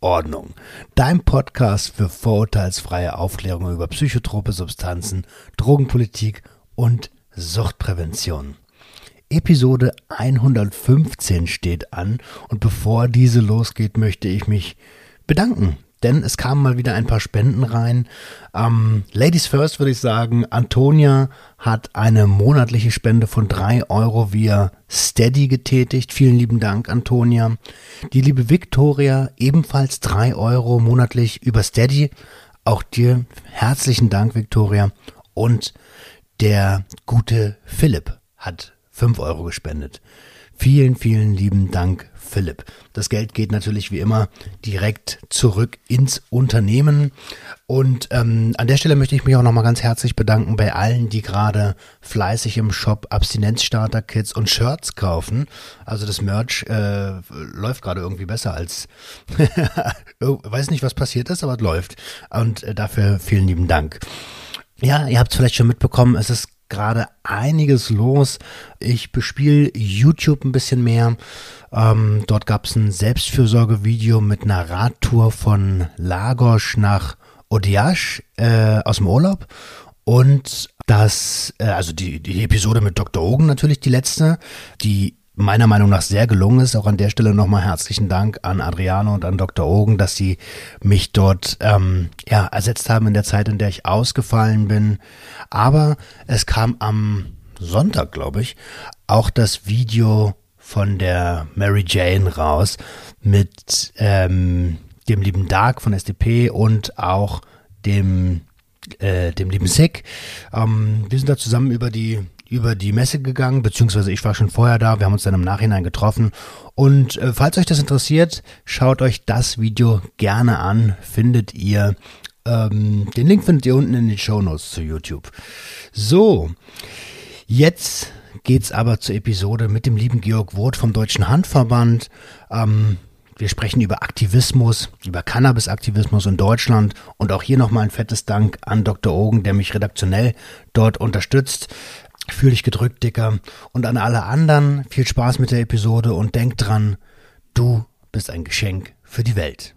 Ordnung. Dein Podcast für vorurteilsfreie Aufklärung über psychotrope Substanzen, Drogenpolitik und Suchtprävention. Episode 115 steht an und bevor diese losgeht, möchte ich mich bedanken denn es kamen mal wieder ein paar Spenden rein. Ähm, Ladies First würde ich sagen, Antonia hat eine monatliche Spende von drei Euro via Steady getätigt. Vielen lieben Dank, Antonia. Die liebe Victoria ebenfalls drei Euro monatlich über Steady. Auch dir herzlichen Dank, Victoria. Und der gute Philipp hat fünf Euro gespendet. Vielen, vielen lieben Dank, Philipp. Das Geld geht natürlich wie immer direkt zurück ins Unternehmen. Und ähm, an der Stelle möchte ich mich auch nochmal ganz herzlich bedanken bei allen, die gerade fleißig im Shop Abstinenzstarter-Kits und Shirts kaufen. Also das Merch äh, läuft gerade irgendwie besser als, weiß nicht, was passiert ist, aber es läuft. Und äh, dafür vielen lieben Dank. Ja, ihr habt es vielleicht schon mitbekommen, es ist gerade einiges los. Ich bespiele YouTube ein bisschen mehr. Ähm, dort gab es ein Selbstfürsorgevideo mit einer Radtour von Lagos nach Odiash äh, aus dem Urlaub. Und das, äh, also die, die Episode mit Dr. Ogen natürlich die letzte, die meiner Meinung nach sehr gelungen ist. Auch an der Stelle nochmal herzlichen Dank an Adriano und an Dr. Ogen, dass sie mich dort ähm, ja, ersetzt haben in der Zeit, in der ich ausgefallen bin. Aber es kam am Sonntag, glaube ich, auch das Video von der Mary Jane raus mit ähm, dem lieben Dark von SDP und auch dem äh, dem lieben Sick. Ähm, wir sind da zusammen über die über die Messe gegangen, beziehungsweise ich war schon vorher da, wir haben uns dann im Nachhinein getroffen. Und äh, falls euch das interessiert, schaut euch das Video gerne an, findet ihr. Ähm, den Link findet ihr unten in den Show Notes zu YouTube. So, jetzt geht's aber zur Episode mit dem lieben Georg Woth vom Deutschen Handverband. Ähm, wir sprechen über Aktivismus, über Cannabis-Aktivismus in Deutschland und auch hier nochmal ein fettes Dank an Dr. Ogen, der mich redaktionell dort unterstützt. Fühl dich gedrückt, Dicker. Und an alle anderen viel Spaß mit der Episode und denk dran, du bist ein Geschenk für die Welt.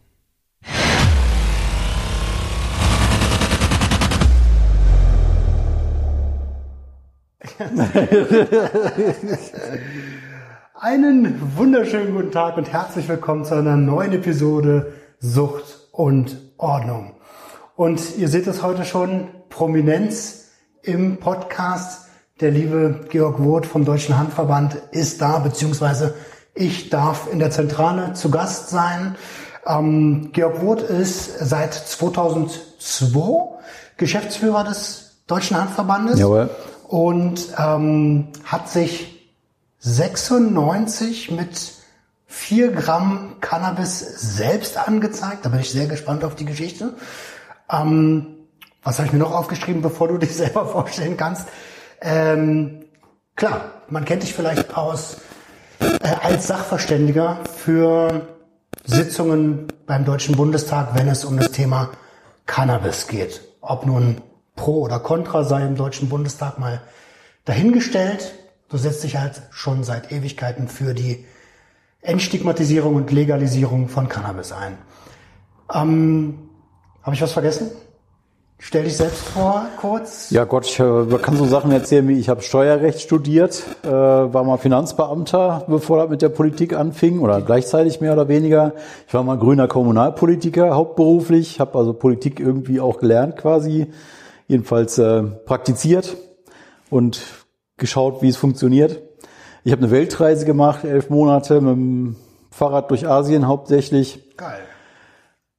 Einen wunderschönen guten Tag und herzlich willkommen zu einer neuen Episode Sucht und Ordnung. Und ihr seht es heute schon, Prominenz im Podcast der liebe Georg Woth vom Deutschen Handverband ist da, beziehungsweise ich darf in der Zentrale zu Gast sein. Ähm, Georg Woth ist seit 2002 Geschäftsführer des Deutschen Handverbandes Jawohl. und ähm, hat sich 96 mit 4 Gramm Cannabis selbst angezeigt. Da bin ich sehr gespannt auf die Geschichte. Ähm, was habe ich mir noch aufgeschrieben, bevor du dich selber vorstellen kannst? Ähm, klar, man kennt dich vielleicht aus äh, als Sachverständiger für Sitzungen beim Deutschen Bundestag, wenn es um das Thema Cannabis geht. Ob nun pro oder contra sei im Deutschen Bundestag mal dahingestellt. Du setzt dich halt schon seit Ewigkeiten für die Entstigmatisierung und Legalisierung von Cannabis ein. Ähm, Habe ich was vergessen? Stell dich selbst vor, kurz. Ja Gott, ich äh, kann so Sachen erzählen wie, ich habe Steuerrecht studiert, äh, war mal Finanzbeamter, bevor das mit der Politik anfing, oder gleichzeitig mehr oder weniger. Ich war mal grüner Kommunalpolitiker, hauptberuflich, habe also Politik irgendwie auch gelernt quasi, jedenfalls äh, praktiziert und geschaut, wie es funktioniert. Ich habe eine Weltreise gemacht, elf Monate mit dem Fahrrad durch Asien hauptsächlich. Geil.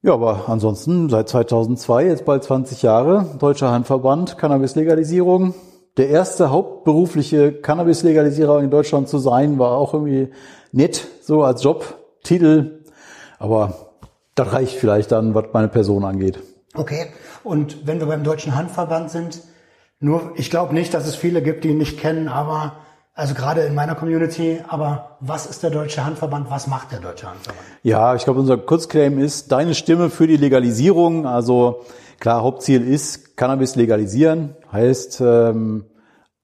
Ja, aber ansonsten seit 2002, jetzt bald 20 Jahre, Deutscher Handverband, Cannabis-Legalisierung. Der erste hauptberufliche Cannabis-Legalisierer in Deutschland zu sein, war auch irgendwie nett, so als Jobtitel. Aber Das reicht vielleicht dann, was meine Person angeht. Okay. Und wenn wir beim Deutschen Handverband sind, nur, ich glaube nicht, dass es viele gibt, die ihn nicht kennen, aber also gerade in meiner Community, aber was ist der Deutsche Handverband? Was macht der Deutsche Handverband? Ja, ich glaube, unser Kurzclaim ist deine Stimme für die Legalisierung. Also klar, Hauptziel ist Cannabis legalisieren, heißt ähm,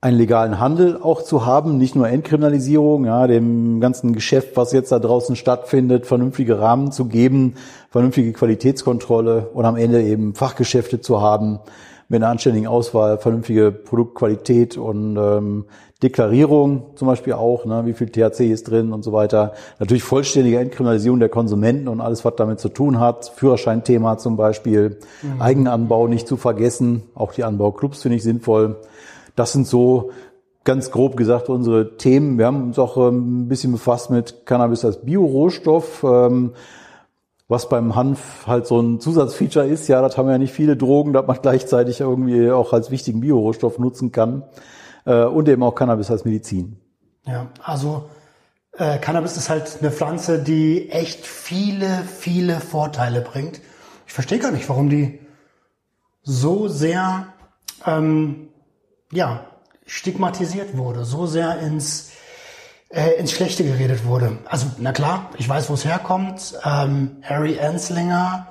einen legalen Handel auch zu haben, nicht nur Entkriminalisierung, ja, dem ganzen Geschäft, was jetzt da draußen stattfindet, vernünftige Rahmen zu geben, vernünftige Qualitätskontrolle und am Ende eben Fachgeschäfte zu haben mit einer anständigen Auswahl, vernünftige Produktqualität und ähm, Deklarierung zum Beispiel auch, ne, wie viel THC ist drin und so weiter. Natürlich vollständige Entkriminalisierung der Konsumenten und alles, was damit zu tun hat. Führerscheinthema zum Beispiel, mhm. Eigenanbau nicht zu vergessen. Auch die Anbauclubs finde ich sinnvoll. Das sind so ganz grob gesagt unsere Themen. Wir haben uns auch ähm, ein bisschen befasst mit Cannabis als Biorohstoff. Ähm, was beim Hanf halt so ein Zusatzfeature ist, ja, das haben ja nicht viele Drogen, dass man gleichzeitig irgendwie auch als wichtigen Biorohstoff nutzen kann äh, und eben auch Cannabis als Medizin. Ja, also äh, Cannabis ist halt eine Pflanze, die echt viele, viele Vorteile bringt. Ich verstehe gar nicht, warum die so sehr ähm, ja, stigmatisiert wurde, so sehr ins äh, ins Schlechte geredet wurde. Also, na klar, ich weiß, wo es herkommt. Ähm, Harry Anslinger,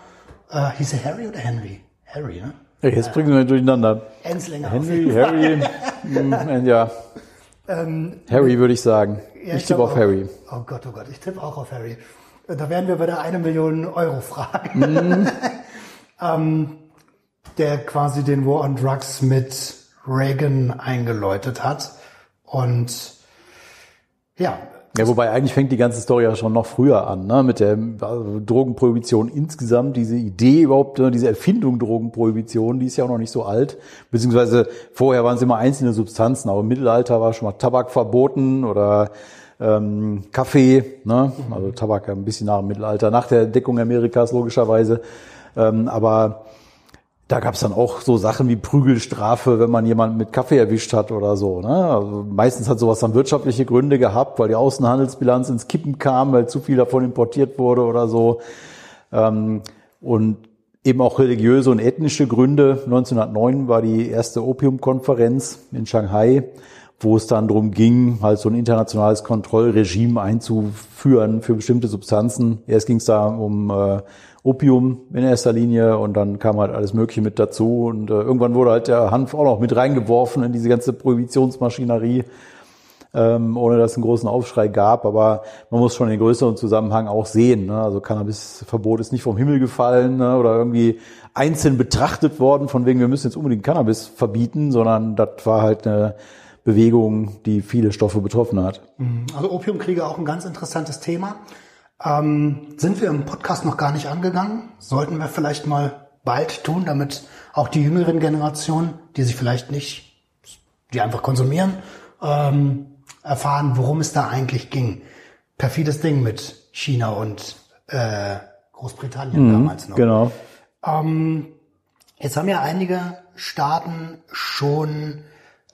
äh, hieß er Harry oder Henry? Harry, ne? Jetzt bringen wir durcheinander. Anslinger. Henry, Harry, mm, ja. Ähm, Harry würde ich sagen. Ja, ich, ich tippe auf Harry. Oh Gott, oh Gott, ich tippe auch auf Harry. Da werden wir bei der eine Million Euro fragen. Mm. ähm, der quasi den War on Drugs mit Reagan eingeläutet hat. Und ja. Ja, wobei eigentlich fängt die ganze Story ja schon noch früher an, ne? mit der also Drogenprohibition insgesamt, diese Idee überhaupt, ne? diese Erfindung Drogenprohibition, die ist ja auch noch nicht so alt, beziehungsweise vorher waren es immer einzelne Substanzen, aber im Mittelalter war schon mal Tabak verboten oder ähm, Kaffee, ne? also Tabak ein bisschen nach dem Mittelalter, nach der Deckung Amerikas logischerweise, ähm, aber da gab es dann auch so Sachen wie Prügelstrafe, wenn man jemanden mit Kaffee erwischt hat oder so. Ne? Also meistens hat sowas dann wirtschaftliche Gründe gehabt, weil die Außenhandelsbilanz ins Kippen kam, weil zu viel davon importiert wurde oder so. Ähm, und eben auch religiöse und ethnische Gründe. 1909 war die erste Opiumkonferenz in Shanghai, wo es dann darum ging, halt so ein internationales Kontrollregime einzuführen für bestimmte Substanzen. Erst ging es da um äh, Opium in erster Linie und dann kam halt alles Mögliche mit dazu und äh, irgendwann wurde halt der Hanf auch noch mit reingeworfen in diese ganze Prohibitionsmaschinerie, ähm, ohne dass es einen großen Aufschrei gab. Aber man muss schon den größeren Zusammenhang auch sehen. Ne? Also Cannabisverbot ist nicht vom Himmel gefallen ne? oder irgendwie einzeln betrachtet worden, von wegen wir müssen jetzt unbedingt Cannabis verbieten, sondern das war halt eine Bewegung, die viele Stoffe betroffen hat. Mhm. Also Opiumkriege auch ein ganz interessantes Thema. Ähm, sind wir im Podcast noch gar nicht angegangen. Sollten wir vielleicht mal bald tun, damit auch die jüngeren Generationen, die sich vielleicht nicht, die einfach konsumieren, ähm, erfahren, worum es da eigentlich ging. Perfides Ding mit China und äh, Großbritannien mhm, damals noch. Genau. Ähm, jetzt haben ja einige Staaten schon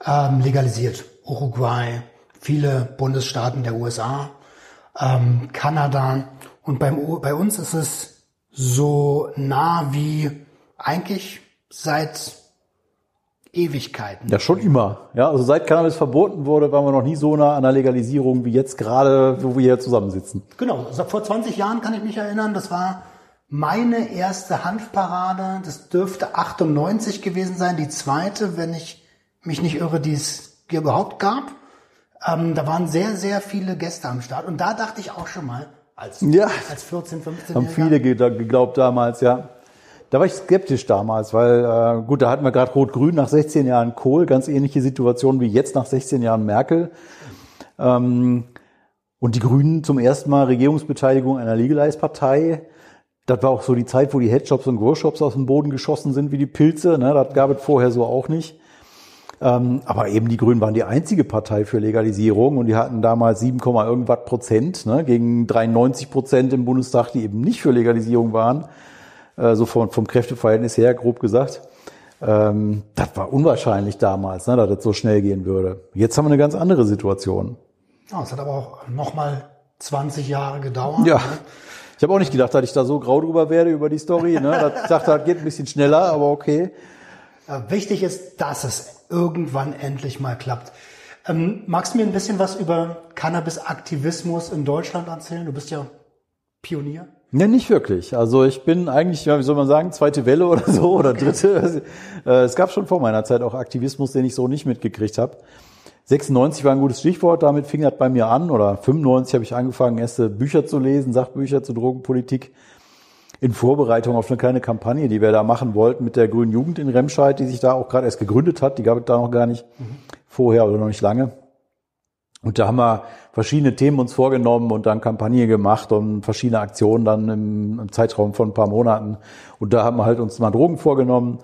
ähm, legalisiert. Uruguay, viele Bundesstaaten der USA ähm, Kanada. Und beim, bei uns ist es so nah wie eigentlich seit Ewigkeiten. Ja, schon immer. Ja, also seit Cannabis verboten wurde, waren wir noch nie so nah an der Legalisierung wie jetzt gerade, wo wir hier zusammensitzen. Genau. Also vor 20 Jahren kann ich mich erinnern, das war meine erste Hanfparade. Das dürfte 98 gewesen sein. Die zweite, wenn ich mich nicht irre, die es überhaupt gab. Ähm, da waren sehr, sehr viele Gäste am Start. Und da dachte ich auch schon mal, als, ja. als 14, 15 Haben viele geglaubt damals, ja. Da war ich skeptisch damals, weil äh, gut, da hatten wir gerade Rot-Grün nach 16 Jahren Kohl, ganz ähnliche Situation wie jetzt nach 16 Jahren Merkel. Ähm, und die Grünen zum ersten Mal Regierungsbeteiligung einer Legalize-Partei. Das war auch so die Zeit, wo die Headshops und Grow-Shops aus dem Boden geschossen sind wie die Pilze. Ne? Das gab es vorher so auch nicht. Ähm, aber eben die Grünen waren die einzige Partei für Legalisierung und die hatten damals 7, irgendwas Prozent ne, gegen 93 Prozent im Bundestag, die eben nicht für Legalisierung waren. Äh, so vom, vom Kräfteverhältnis her, grob gesagt. Ähm, das war unwahrscheinlich damals, ne, dass das so schnell gehen würde. Jetzt haben wir eine ganz andere Situation. Ja, es hat aber auch nochmal 20 Jahre gedauert. Ja. Ne? Ich habe auch nicht gedacht, dass ich da so grau drüber werde über die Story. Ne? Ich dachte, das geht ein bisschen schneller, aber okay. Äh, wichtig ist, dass es irgendwann endlich mal klappt. Ähm, magst du mir ein bisschen was über Cannabis-Aktivismus in Deutschland erzählen? Du bist ja Pionier. Ne, nicht wirklich. Also ich bin eigentlich, wie soll man sagen, zweite Welle oder so oder dritte. Äh, es gab schon vor meiner Zeit auch Aktivismus, den ich so nicht mitgekriegt habe. 96 war ein gutes Stichwort, damit fing das bei mir an, oder 95 habe ich angefangen, erste Bücher zu lesen, Sachbücher zur Drogenpolitik, in Vorbereitung auf eine kleine Kampagne, die wir da machen wollten mit der Grünen Jugend in Remscheid, die sich da auch gerade erst gegründet hat, die gab es da noch gar nicht mhm. vorher oder noch nicht lange. Und da haben wir verschiedene Themen uns vorgenommen und dann Kampagne gemacht und verschiedene Aktionen dann im, im Zeitraum von ein paar Monaten. Und da haben wir halt uns mal Drogen vorgenommen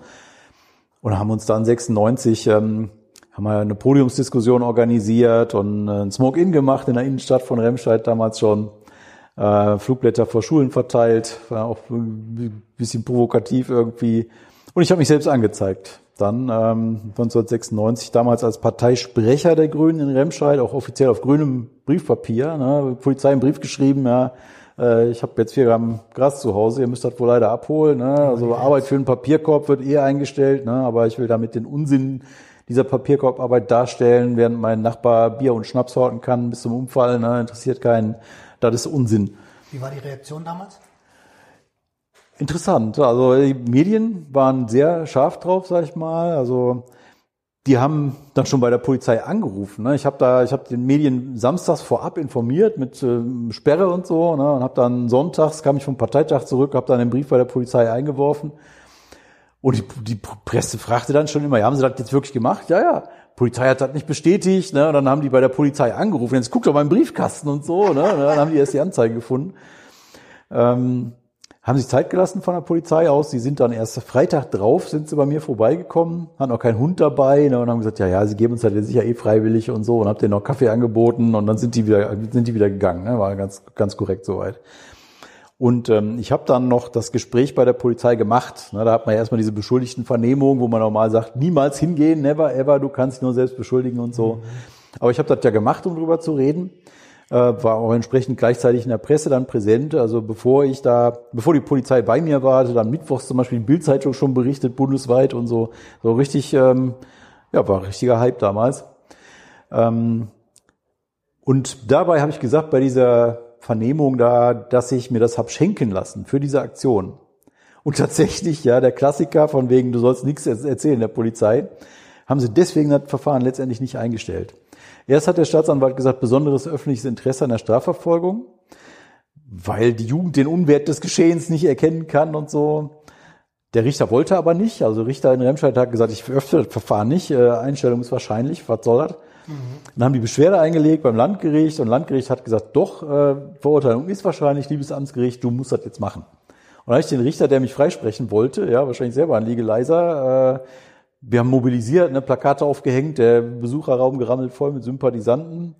und haben uns dann 96 ähm, haben wir eine Podiumsdiskussion organisiert und äh, ein Smoke-In gemacht in der Innenstadt von Remscheid damals schon. Äh, Flugblätter vor Schulen verteilt, war auch ein bisschen provokativ irgendwie. Und ich habe mich selbst angezeigt. Dann ähm, 1996 damals als Parteisprecher der Grünen in Remscheid, auch offiziell auf grünem Briefpapier, ne, Polizei einen Brief geschrieben, ja, äh, ich habe jetzt vier Gramm Gras zu Hause, ihr müsst das wohl leider abholen. Ne? Also Arbeit für einen Papierkorb wird eher eingestellt, ne? aber ich will damit den Unsinn dieser Papierkorbarbeit darstellen, während mein Nachbar Bier und Schnaps horten kann bis zum Umfallen. Ne? Interessiert keinen. Das ist Unsinn. Wie war die Reaktion damals? Interessant. Also die Medien waren sehr scharf drauf, sag ich mal. Also die haben dann schon bei der Polizei angerufen. Ne? Ich habe da, ich habe den Medien samstags vorab informiert mit äh, Sperre und so, ne? und habe dann sonntags kam ich vom Parteitag zurück, habe dann den Brief bei der Polizei eingeworfen und die, die Presse fragte dann schon immer, ja, haben Sie das jetzt wirklich gemacht? Ja, ja. Polizei hat das nicht bestätigt, ne? Und dann haben die bei der Polizei angerufen. Jetzt guckt doch mal im Briefkasten und so, ne? Und dann haben die erst die Anzeige gefunden. Ähm, haben sich Zeit gelassen von der Polizei aus. Die sind dann erst Freitag drauf, sind sie bei mir vorbeigekommen, hatten auch keinen Hund dabei ne, und haben gesagt, ja, ja, sie geben uns halt sicher eh freiwillig und so und habt denen noch Kaffee angeboten und dann sind die wieder, sind die wieder gegangen. Ne, war ganz, ganz korrekt soweit. Und ähm, ich habe dann noch das Gespräch bei der Polizei gemacht. Na, da hat man ja erstmal diese beschuldigten Vernehmungen, wo man normal sagt, niemals hingehen, never ever, du kannst dich nur selbst beschuldigen und so. Mhm. Aber ich habe das ja gemacht, um drüber zu reden. Äh, war auch entsprechend gleichzeitig in der Presse dann präsent. Also bevor ich da, bevor die Polizei bei mir war, hatte dann mittwochs zum Beispiel die Bildzeitung schon berichtet, bundesweit und so. So richtig, ähm, ja, war richtiger Hype damals. Ähm, und dabei habe ich gesagt, bei dieser Vernehmung da, dass ich mir das hab schenken lassen für diese Aktion. Und tatsächlich, ja, der Klassiker von wegen, du sollst nichts erzählen der Polizei, haben sie deswegen das Verfahren letztendlich nicht eingestellt. Erst hat der Staatsanwalt gesagt, besonderes öffentliches Interesse an der Strafverfolgung, weil die Jugend den Unwert des Geschehens nicht erkennen kann und so. Der Richter wollte aber nicht. Also Richter in Remscheid hat gesagt, ich öffne das Verfahren nicht. Äh, Einstellung ist wahrscheinlich. Was soll das? Mhm. Dann haben die Beschwerde eingelegt beim Landgericht und Landgericht hat gesagt, doch, äh, Verurteilung ist wahrscheinlich, liebes Amtsgericht, du musst das jetzt machen. Und dann habe ich den Richter, der mich freisprechen wollte, ja, wahrscheinlich selber ein Legaleiser, äh, wir haben mobilisiert, ne, Plakate aufgehängt, der Besucherraum gerammelt voll mit Sympathisanten.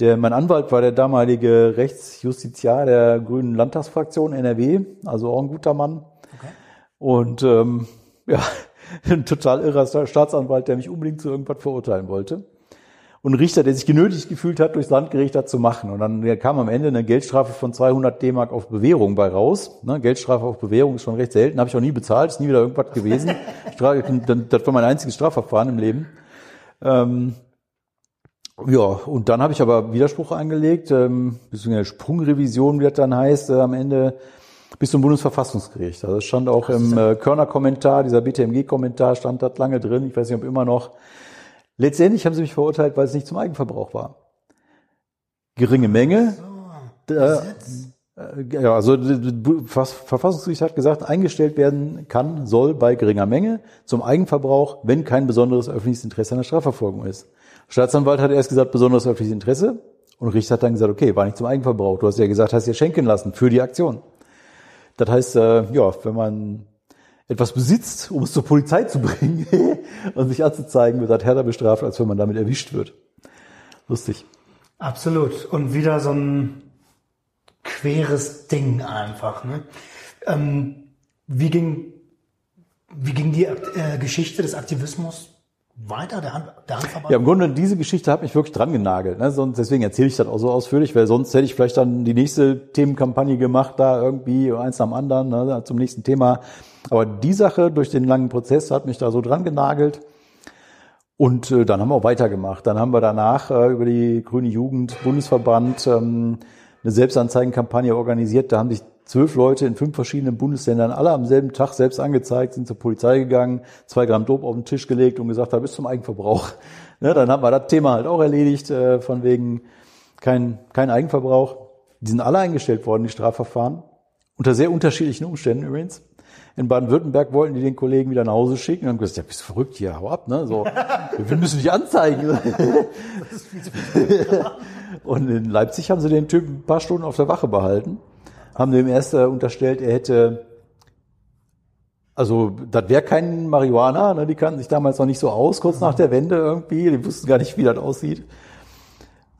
Der, mein Anwalt war der damalige Rechtsjustiziar der Grünen Landtagsfraktion NRW, also auch ein guter Mann. Okay. Und ähm, ja, ein total irrer Staatsanwalt, der mich unbedingt zu irgendwas verurteilen wollte und Richter, der sich genötigt gefühlt hat, durchs Landgericht das zu machen. Und dann kam am Ende eine Geldstrafe von 200 D-Mark auf Bewährung bei raus. Ne, Geldstrafe auf Bewährung ist schon recht selten, habe ich auch nie bezahlt, ist nie wieder irgendwas gewesen. das war mein einziges Strafverfahren im Leben. Ähm, ja, und dann habe ich aber Widerspruch eingelegt, ähm, eine Sprungrevision, wie das dann heißt, äh, am Ende bis zum Bundesverfassungsgericht. Also das stand auch im äh, Körner-Kommentar, dieser BTMG-Kommentar stand das lange drin. Ich weiß nicht, ob immer noch. Letztendlich haben sie mich verurteilt, weil es nicht zum Eigenverbrauch war. Geringe Menge. So, äh, ja, also Verfassungsgericht hat gesagt, eingestellt werden kann, soll bei geringer Menge zum Eigenverbrauch, wenn kein besonderes öffentliches Interesse an der Strafverfolgung ist. Staatsanwalt hat erst gesagt, besonderes öffentliches Interesse und Richter hat dann gesagt, okay, war nicht zum Eigenverbrauch. Du hast ja gesagt, hast ja schenken lassen für die Aktion. Das heißt, äh, ja, wenn man etwas besitzt, um es zur Polizei zu bringen und sich anzuzeigen, wird das härter bestraft, als wenn man damit erwischt wird. Lustig. Absolut. Und wieder so ein queres Ding einfach. Ne? Ähm, wie ging wie ging die äh, Geschichte des Aktivismus weiter, der, Hand, der Handverband? Ja, im Grunde, diese Geschichte hat mich wirklich dran genagelt. Ne? Sonst, deswegen erzähle ich das auch so ausführlich, weil sonst hätte ich vielleicht dann die nächste Themenkampagne gemacht, da irgendwie eins nach dem anderen, ne? zum nächsten Thema. Aber die Sache durch den langen Prozess hat mich da so dran genagelt. Und äh, dann haben wir auch weitergemacht. Dann haben wir danach äh, über die Grüne Jugend Bundesverband ähm, eine Selbstanzeigenkampagne organisiert. Da haben sich zwölf Leute in fünf verschiedenen Bundesländern alle am selben Tag selbst angezeigt, sind zur Polizei gegangen, zwei Gramm Dope auf den Tisch gelegt und gesagt, da bis zum Eigenverbrauch. Ne, dann haben wir das Thema halt auch erledigt, äh, von wegen kein, kein Eigenverbrauch. Die sind alle eingestellt worden, die Strafverfahren. Unter sehr unterschiedlichen Umständen übrigens. In Baden-Württemberg wollten die den Kollegen wieder nach Hause schicken und haben gesagt, ja, bist du verrückt hier, hau ab, ne? So, wir müssen dich anzeigen. und in Leipzig haben sie den Typen ein paar Stunden auf der Wache behalten, haben dem erst äh, unterstellt, er hätte, also das wäre kein Marihuana, ne? die kannten sich damals noch nicht so aus, kurz nach der Wende irgendwie, die wussten gar nicht, wie das aussieht.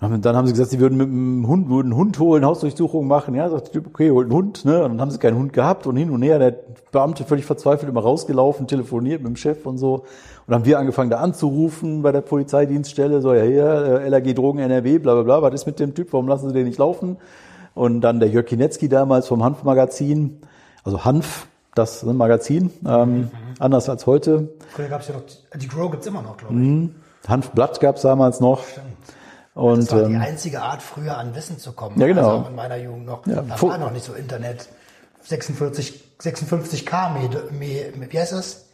Dann haben sie gesagt, sie würden mit einem Hund, würden einen Hund holen, Hausdurchsuchung machen. Ja, sagt der Typ, okay, holt einen Hund, ne? Und dann haben sie keinen Hund gehabt und hin und her. Der Beamte völlig verzweifelt immer rausgelaufen, telefoniert mit dem Chef und so. Und dann haben wir angefangen, da anzurufen bei der Polizeidienststelle, so, ja, hier, LRG Drogen NRW, bla, bla, bla, was ist mit dem Typ, warum lassen sie den nicht laufen? Und dann der Jörg Kinetzki damals vom Hanf-Magazin, also Hanf, das Magazin, ähm, mhm. anders als heute. Früher gab's ja noch, die Grow gibt's immer noch, glaube ich. Mhm. Hanfblatt gab's damals noch. Stimmt. Und, das war die ähm, einzige Art, früher an Wissen zu kommen. Ja, genau. Also in meiner Jugend noch. Ja, da war noch nicht so Internet. 46, 56k, wie heißt das?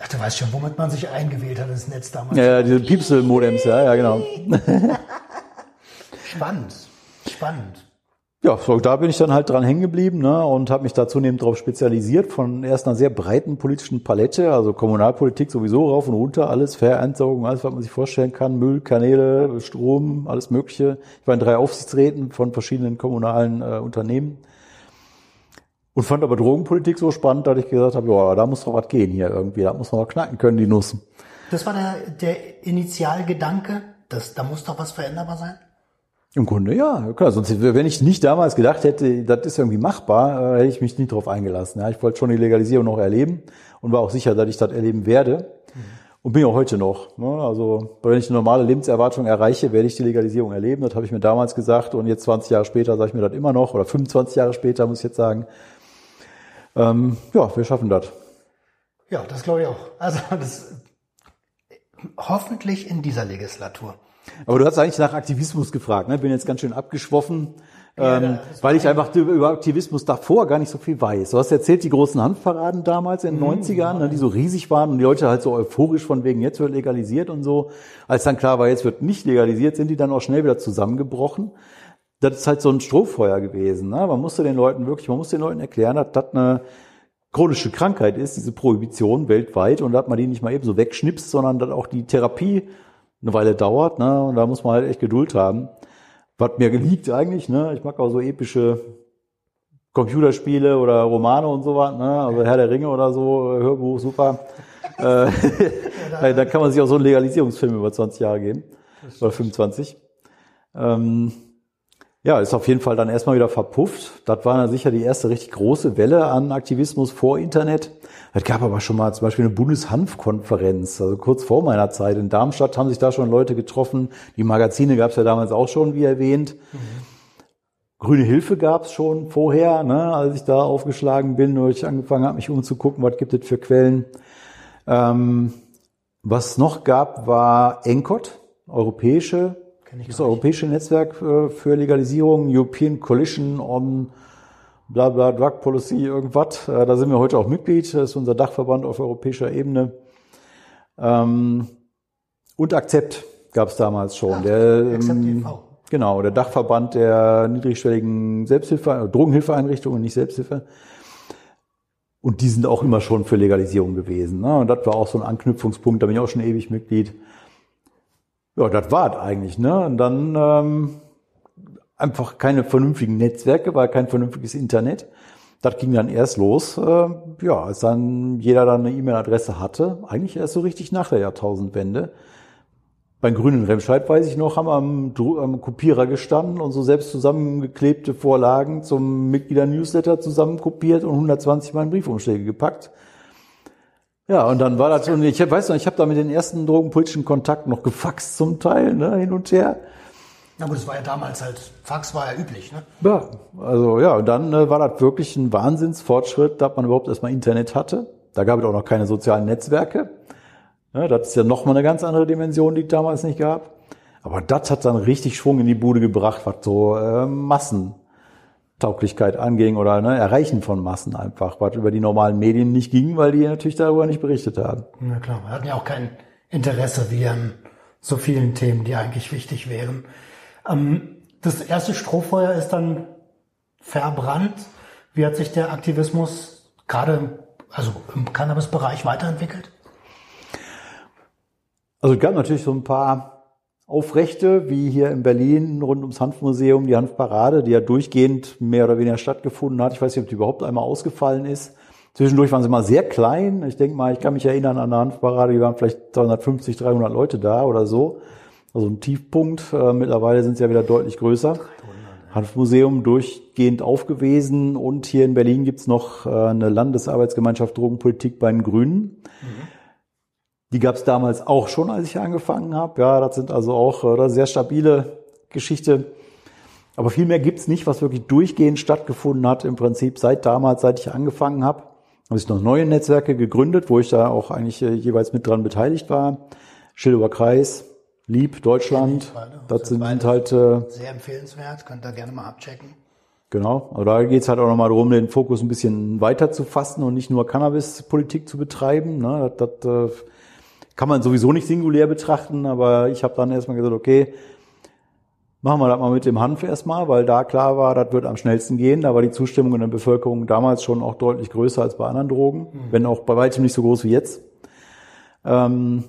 Ach, du weißt schon, womit man sich eingewählt hat ins Netz damals. Ja, ja diese Piepsel-Modems, ja, ja, genau. Spannend, spannend. Ja, so, da bin ich dann halt dran hängen geblieben ne, und habe mich da zunehmend darauf spezialisiert, von erst einer sehr breiten politischen Palette, also Kommunalpolitik sowieso rauf und runter, alles, Fährentsorgung, alles, was man sich vorstellen kann, Müll, Kanäle, Strom, alles Mögliche. Ich war in drei Aufsichtsräten von verschiedenen kommunalen äh, Unternehmen und fand aber Drogenpolitik so spannend, dass ich gesagt habe, ja, da muss doch was gehen hier irgendwie, da muss man mal knacken können, die Nuss. Das war der, der Initialgedanke, dass da muss doch was veränderbar sein? Im Grunde ja, klar. Sonst, wenn ich nicht damals gedacht hätte, das ist irgendwie machbar, äh, hätte ich mich nicht darauf eingelassen. Ja, ich wollte schon die Legalisierung noch erleben und war auch sicher, dass ich das erleben werde. Mhm. Und bin auch heute noch. Ne? Also wenn ich eine normale Lebenserwartung erreiche, werde ich die Legalisierung erleben. Das habe ich mir damals gesagt und jetzt 20 Jahre später sage ich mir das immer noch oder 25 Jahre später muss ich jetzt sagen. Ähm, ja, wir schaffen das. Ja, das glaube ich auch. Also das hoffentlich in dieser Legislatur. Aber du hast eigentlich nach Aktivismus gefragt, ne? Bin jetzt ganz schön abgeschwoffen, ja, ähm, weil ich einfach über Aktivismus davor gar nicht so viel weiß. Du hast erzählt, die großen Hanfparaden damals in den mhm, 90ern, ne, die so riesig waren und die Leute halt so euphorisch von wegen, jetzt wird legalisiert und so. Als dann klar war, jetzt wird nicht legalisiert, sind die dann auch schnell wieder zusammengebrochen. Das ist halt so ein Strohfeuer gewesen. Ne? Man musste den Leuten wirklich, man muss den Leuten erklären, dass das eine chronische Krankheit ist, diese Prohibition weltweit und dass man die nicht mal eben so wegschnipst, sondern dass auch die Therapie eine Weile dauert, ne? Und da muss man halt echt Geduld haben. Was mir liegt eigentlich, ne? Ich mag auch so epische Computerspiele oder Romane und so was, ne? Also Herr der Ringe oder so, Hörbuch, super. äh, da kann man sich auch so einen Legalisierungsfilm über 20 Jahre geben. Oder 25. Ähm, ja, ist auf jeden Fall dann erstmal wieder verpufft. Das war dann sicher die erste richtig große Welle an Aktivismus vor Internet. Es gab aber schon mal zum Beispiel eine Bundeshanfkonferenz, also kurz vor meiner Zeit. In Darmstadt haben sich da schon Leute getroffen. Die Magazine gab es ja damals auch schon, wie erwähnt. Mhm. Grüne Hilfe gab es schon vorher, ne, als ich da aufgeschlagen bin und ich angefangen habe, mich umzugucken, was gibt es für Quellen. Ähm, was noch gab, war ENCOT, europäische das europäische Netzwerk äh, für Legalisierung, European Coalition on bla bla Drug Policy, irgendwas. Äh, da sind wir heute auch Mitglied. Das ist unser Dachverband auf europäischer Ebene. Ähm, und Akzept gab es damals schon. Ach, der, ähm, genau, der Dachverband der niedrigschwelligen Selbsthilfe, Drogenhilfeeinrichtungen, nicht Selbsthilfe. Und die sind auch immer schon für Legalisierung gewesen. Ne? Und das war auch so ein Anknüpfungspunkt, da bin ich auch schon ewig Mitglied. Ja, das war es eigentlich. Ne? Und dann ähm, einfach keine vernünftigen Netzwerke, weil kein vernünftiges Internet. Das ging dann erst los, äh, ja, als dann jeder dann eine E-Mail-Adresse hatte. Eigentlich erst so richtig nach der Jahrtausendwende. Beim grünen Remscheid, weiß ich noch, haben am, am Kopierer gestanden und so selbst zusammengeklebte Vorlagen zum Mitglieder-Newsletter zusammenkopiert und 120 Mal in Briefumschläge gepackt. Ja, und dann war das, und ich weiß noch, ich habe da mit den ersten drogenpolitischen Kontakt noch gefaxt zum Teil, ne, hin und her. Ja, aber das war ja damals halt, Fax war ja üblich, ne? Ja, also ja, und dann äh, war das wirklich ein Wahnsinnsfortschritt, dass man überhaupt erstmal Internet hatte. Da gab es auch noch keine sozialen Netzwerke. Ja, das ist ja nochmal eine ganz andere Dimension, die es damals nicht gab. Aber das hat dann richtig Schwung in die Bude gebracht, was so äh, Massentauglichkeit anging oder ne, Erreichen von Massen einfach, was über die normalen Medien nicht ging, weil die natürlich darüber nicht berichtet haben. Ja klar, wir hatten ja auch kein Interesse wie an so vielen Themen, die eigentlich wichtig wären. Ähm, das erste Strohfeuer ist dann verbrannt. Wie hat sich der Aktivismus gerade also im Cannabis-Bereich weiterentwickelt? Also es gab natürlich so ein paar Aufrechte, wie hier in Berlin rund ums Hanfmuseum, die Hanfparade, die ja durchgehend mehr oder weniger stattgefunden hat. Ich weiß nicht, ob die überhaupt einmal ausgefallen ist. Zwischendurch waren sie mal sehr klein. Ich denke mal, ich kann mich erinnern an eine Hanfparade, die waren vielleicht 250, 300 Leute da oder so. Also ein Tiefpunkt. Äh, mittlerweile sind sie ja wieder deutlich größer. Hanfmuseum durchgehend aufgewesen und hier in Berlin gibt's noch äh, eine Landesarbeitsgemeinschaft Drogenpolitik bei den Grünen. Mhm. Die gab's damals auch schon, als ich angefangen habe. Ja, das sind also auch äh, sehr stabile Geschichte. Aber viel mehr gibt's nicht, was wirklich durchgehend stattgefunden hat. Im Prinzip seit damals, seit ich angefangen habe, habe ich noch neue Netzwerke gegründet, wo ich da auch eigentlich äh, jeweils mit dran beteiligt war. Schildower Kreis, Lieb, Deutschland. Das sind, sind halt äh, sehr empfehlenswert. Könnt ihr gerne mal abchecken. Genau, aber da geht's halt auch nochmal darum, den Fokus ein bisschen weiter zu fassen und nicht nur Cannabis-Politik zu betreiben. Ne? Das, das, äh, kann man sowieso nicht singulär betrachten, aber ich habe dann erstmal gesagt, okay, machen wir das mal mit dem Hanf erstmal, weil da klar war, das wird am schnellsten gehen. Da war die Zustimmung in der Bevölkerung damals schon auch deutlich größer als bei anderen Drogen, mhm. wenn auch bei weitem nicht so groß wie jetzt. Ähm,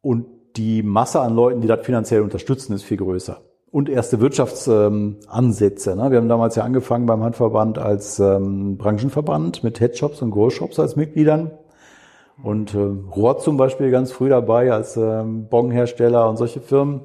und die Masse an Leuten, die das finanziell unterstützen, ist viel größer. Und erste Wirtschaftsansätze. Ähm, ne? Wir haben damals ja angefangen beim Handverband als ähm, Branchenverband mit Headshops und Großshops als Mitgliedern. Und äh, Rohr zum Beispiel ganz früh dabei als ähm, Bongenhersteller und solche Firmen.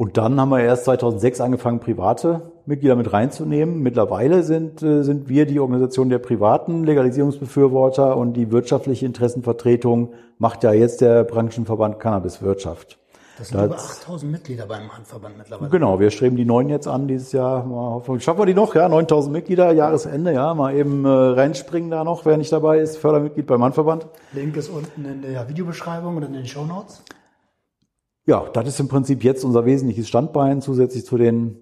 Und dann haben wir erst 2006 angefangen, private Mitglieder mit reinzunehmen. Mittlerweile sind, äh, sind wir die Organisation der privaten Legalisierungsbefürworter und die wirtschaftliche Interessenvertretung macht ja jetzt der Branchenverband Cannabiswirtschaft. Das sind das, über 8000 Mitglieder beim Handverband mittlerweile. Genau, wir streben die neun jetzt an dieses Jahr. Mal schaffen wir die noch? Ja, 9000 Mitglieder, Jahresende, ja, mal eben äh, reinspringen da noch, wer nicht dabei ist, Fördermitglied beim Handverband. Link ist unten in der Videobeschreibung und in den Show Notes. Ja, das ist im Prinzip jetzt unser wesentliches Standbein, zusätzlich zu den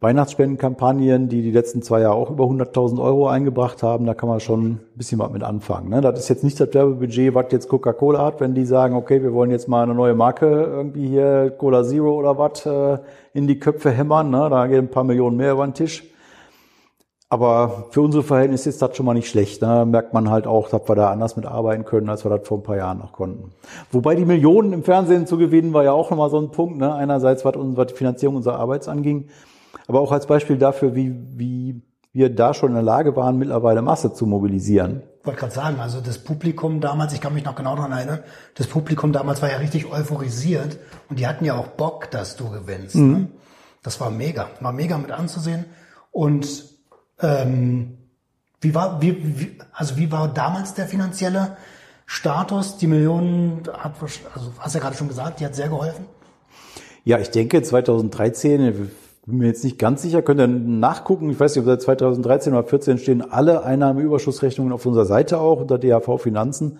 Weihnachtsspendenkampagnen, die die letzten zwei Jahre auch über 100.000 Euro eingebracht haben, da kann man schon ein bisschen was mit anfangen. Ne? Das ist jetzt nicht das Werbebudget, was jetzt Coca-Cola hat, wenn die sagen, okay, wir wollen jetzt mal eine neue Marke irgendwie hier, Cola Zero oder was, äh, in die Köpfe hämmern. Ne? Da gehen ein paar Millionen mehr über den Tisch. Aber für unsere Verhältnisse ist das schon mal nicht schlecht. Ne? Da merkt man halt auch, dass wir da anders mitarbeiten können, als wir das vor ein paar Jahren noch konnten. Wobei die Millionen im Fernsehen zu gewinnen war ja auch nochmal so ein Punkt. Ne? Einerseits, was, was die Finanzierung unserer Arbeits anging, aber auch als Beispiel dafür, wie, wie wir da schon in der Lage waren, mittlerweile Masse zu mobilisieren. Ich wollte gerade sagen, also das Publikum damals, ich kann mich noch genau daran erinnern, das Publikum damals war ja richtig euphorisiert und die hatten ja auch Bock, dass du gewinnst. Mhm. Ne? Das war mega, war mega mit anzusehen. Und ähm, wie war, wie, wie, also wie war damals der finanzielle Status? Die Millionen hat, also hast ja gerade schon gesagt, die hat sehr geholfen. Ja, ich denke 2013 bin mir jetzt nicht ganz sicher, könnt ihr nachgucken. Ich weiß nicht, ob seit 2013 oder 2014 stehen alle Einnahmeüberschussrechnungen auf unserer Seite auch unter DHV Finanzen.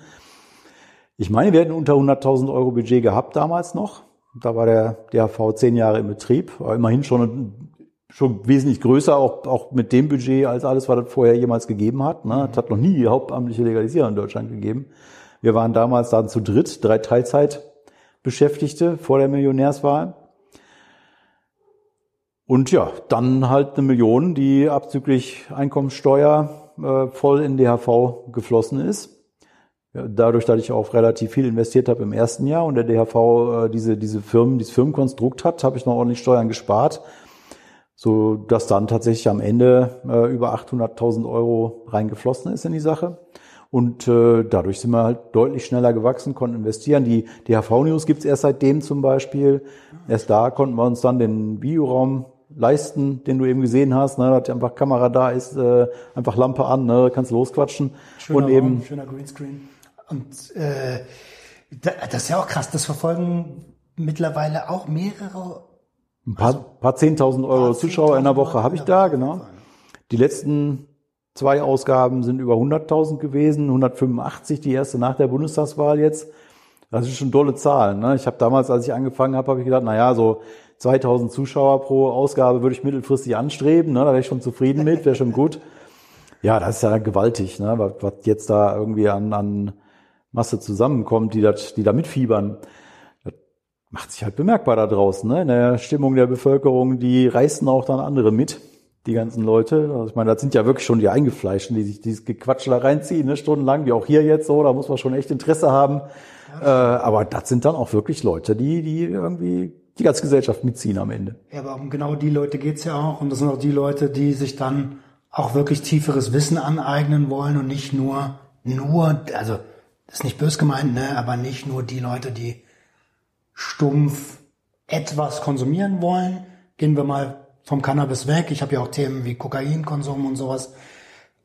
Ich meine, wir hätten unter 100.000 Euro Budget gehabt damals noch. Da war der DHV zehn Jahre im Betrieb, aber immerhin schon, schon wesentlich größer, auch, auch mit dem Budget als alles, was es vorher jemals gegeben hat. Ne? Es hat noch nie hauptamtliche Legalisierung in Deutschland gegeben. Wir waren damals dann zu dritt, drei Teilzeitbeschäftigte vor der Millionärswahl. Und ja, dann halt eine Million, die abzüglich Einkommenssteuer äh, voll in DHV geflossen ist. Dadurch, dass ich auch relativ viel investiert habe im ersten Jahr und der DHV äh, diese, diese Firmen, dieses Firmenkonstrukt hat, habe ich noch ordentlich Steuern gespart, so dass dann tatsächlich am Ende äh, über 800.000 Euro reingeflossen ist in die Sache. Und äh, dadurch sind wir halt deutlich schneller gewachsen, konnten investieren. Die DHV-News gibt's erst seitdem zum Beispiel. Erst da konnten wir uns dann den Videoraum leisten, den du eben gesehen hast, ne, dass einfach Kamera da ist, äh, einfach Lampe an, ne, kannst losquatschen Schöner und eben Raum, schöner Greenscreen. Und äh, da- das ist ja auch krass. Das verfolgen mittlerweile auch mehrere. Ein paar, paar 10.000 Euro Paar Zuschauer in der Woche 10.000 habe ich da, genau. Die letzten zwei Ausgaben sind über 100.000 gewesen, 185 die erste nach der Bundestagswahl jetzt. Das ist schon dolle Zahlen. Ne? Ich habe damals, als ich angefangen habe, habe ich gedacht, na ja, so 2000 Zuschauer pro Ausgabe würde ich mittelfristig anstreben. Ne? Da wäre ich schon zufrieden mit, wäre schon gut. Ja, das ist ja gewaltig, ne? was, was jetzt da irgendwie an, an Masse zusammenkommt, die, das, die da mitfiebern. Macht sich halt bemerkbar da draußen. Ne? In der Stimmung der Bevölkerung, die reißen auch dann andere mit, die ganzen Leute. Also ich meine, das sind ja wirklich schon die Eingefleischten, die sich dieses Gequatsche da reinziehen, ne? stundenlang, wie auch hier jetzt so. Da muss man schon echt Interesse haben. Äh, aber das sind dann auch wirklich Leute, die, die irgendwie die ganze Gesellschaft mitziehen am Ende. Ja, aber um genau die Leute geht's ja auch. Und das sind auch die Leute, die sich dann auch wirklich tieferes Wissen aneignen wollen und nicht nur, nur, also, das ist nicht bös gemeint, ne, aber nicht nur die Leute, die stumpf etwas konsumieren wollen. Gehen wir mal vom Cannabis weg. Ich habe ja auch Themen wie Kokainkonsum und sowas.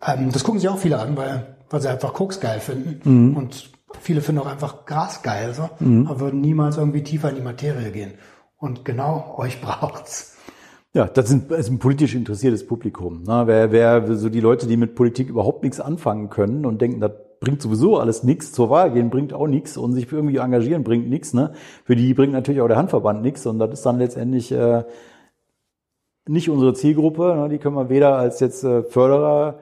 Ähm, das gucken sich auch viele an, weil, weil sie einfach Koks geil finden. Und viele finden auch einfach Gras geil, so, aber würden niemals irgendwie tiefer in die Materie gehen. Und genau euch braucht's. Ja, das, sind, das ist ein politisch interessiertes Publikum. Ne? Wer, wer so die Leute, die mit Politik überhaupt nichts anfangen können und denken, das bringt sowieso alles nichts, zur Wahl gehen bringt auch nichts und sich irgendwie engagieren bringt nichts. Ne? Für die bringt natürlich auch der Handverband nichts und das ist dann letztendlich äh, nicht unsere Zielgruppe. Ne? Die können wir weder als jetzt äh, Förderer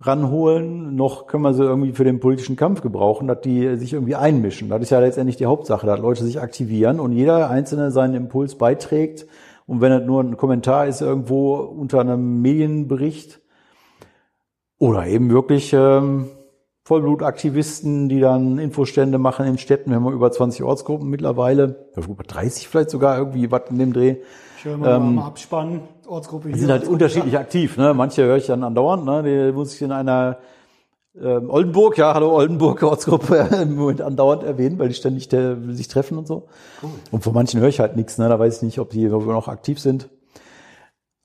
ranholen, noch können wir sie irgendwie für den politischen Kampf gebrauchen, dass die sich irgendwie einmischen. Das ist ja letztendlich die Hauptsache, dass Leute sich aktivieren und jeder Einzelne seinen Impuls beiträgt. Und wenn es nur ein Kommentar ist irgendwo unter einem Medienbericht oder eben wirklich ähm, Vollblutaktivisten, die dann Infostände machen in Städten. Wir haben über 20 Ortsgruppen mittlerweile, über 30 vielleicht sogar irgendwie was in dem Dreh. Schön mal ähm, Abspannen, Ortsgruppe Die hier. sind halt Ortsgruppe unterschiedlich aktiv. Ne? Manche höre ich dann andauernd. Ne? Die muss ich in einer ähm, Oldenburg, ja, hallo Oldenburg, Ortsgruppe im Moment andauernd erwähnen, weil die ständig der, sich treffen und so. Und von manchen höre ich halt nichts. Ne? Da weiß ich nicht, ob die noch aktiv sind.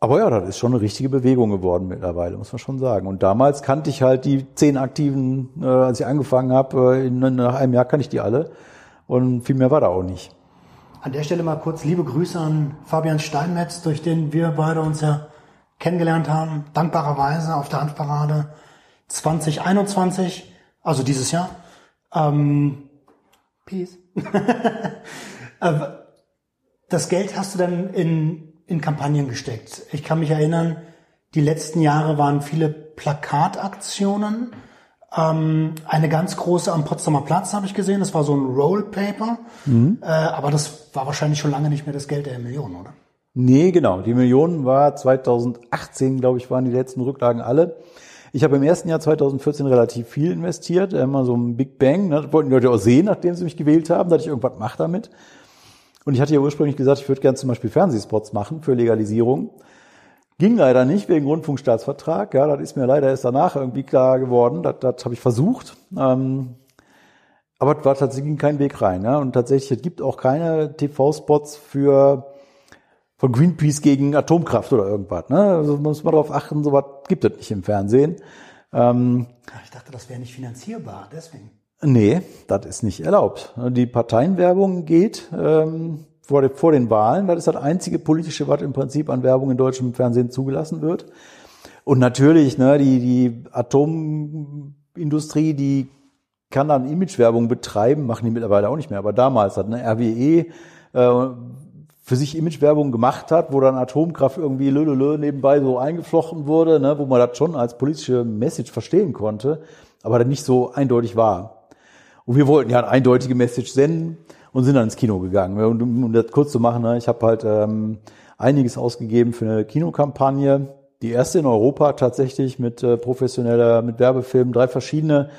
Aber ja, das ist schon eine richtige Bewegung geworden mittlerweile, muss man schon sagen. Und damals kannte ich halt die zehn Aktiven, äh, als ich angefangen habe. Äh, in, nach einem Jahr kannte ich die alle. Und viel mehr war da auch nicht. An der Stelle mal kurz liebe Grüße an Fabian Steinmetz, durch den wir beide uns ja kennengelernt haben. Dankbarerweise auf der Handparade 2021, also dieses Jahr. Ähm, Peace. Aber das Geld hast du dann in, in Kampagnen gesteckt. Ich kann mich erinnern, die letzten Jahre waren viele Plakataktionen. Ähm, eine ganz große am Potsdamer Platz habe ich gesehen. Das war so ein Rollpaper. Äh, aber das war wahrscheinlich schon lange nicht mehr das Geld der Millionen, oder? Nee, genau. Die Millionen war 2018, glaube ich, waren die letzten Rücklagen alle. Ich habe im ersten Jahr 2014 relativ viel investiert, immer so ein Big Bang. Ne? Das wollten die Leute auch sehen, nachdem sie mich gewählt haben, dass ich irgendwas mache damit. Und ich hatte ja ursprünglich gesagt, ich würde gerne zum Beispiel Fernsehspots machen für Legalisierung. Ging leider nicht wegen Rundfunkstaatsvertrag. Ja, das ist mir leider erst danach irgendwie klar geworden. Das, das habe ich versucht. Ähm, aber es war tatsächlich kein Weg rein. Ja? Und tatsächlich, es gibt auch keine TV-Spots für von Greenpeace gegen Atomkraft oder irgendwas. Ne? Also muss man darauf achten, sowas gibt es nicht im Fernsehen. Ähm, Ich dachte, das wäre nicht finanzierbar, deswegen. Nee, das ist nicht erlaubt. Die Parteienwerbung geht ähm, vor, vor den Wahlen. Das ist das einzige politische, was im Prinzip an Werbung in deutschem Fernsehen zugelassen wird. Und natürlich, ne, die, die Atomindustrie, die kann dann Imagewerbung betreiben, machen die mittlerweile auch nicht mehr. Aber damals hat eine RWE äh, für sich Imagewerbung gemacht hat, wo dann Atomkraft irgendwie lölölö nebenbei so eingeflochten wurde, ne, wo man das schon als politische Message verstehen konnte, aber dann nicht so eindeutig war. Und wir wollten ja eine eindeutige Message senden und sind dann ins Kino gegangen. Und um, das kurz zu machen, ne, ich habe halt ähm, einiges ausgegeben für eine Kinokampagne. Die erste in Europa tatsächlich mit äh, professioneller, mit Werbefilmen, drei verschiedene,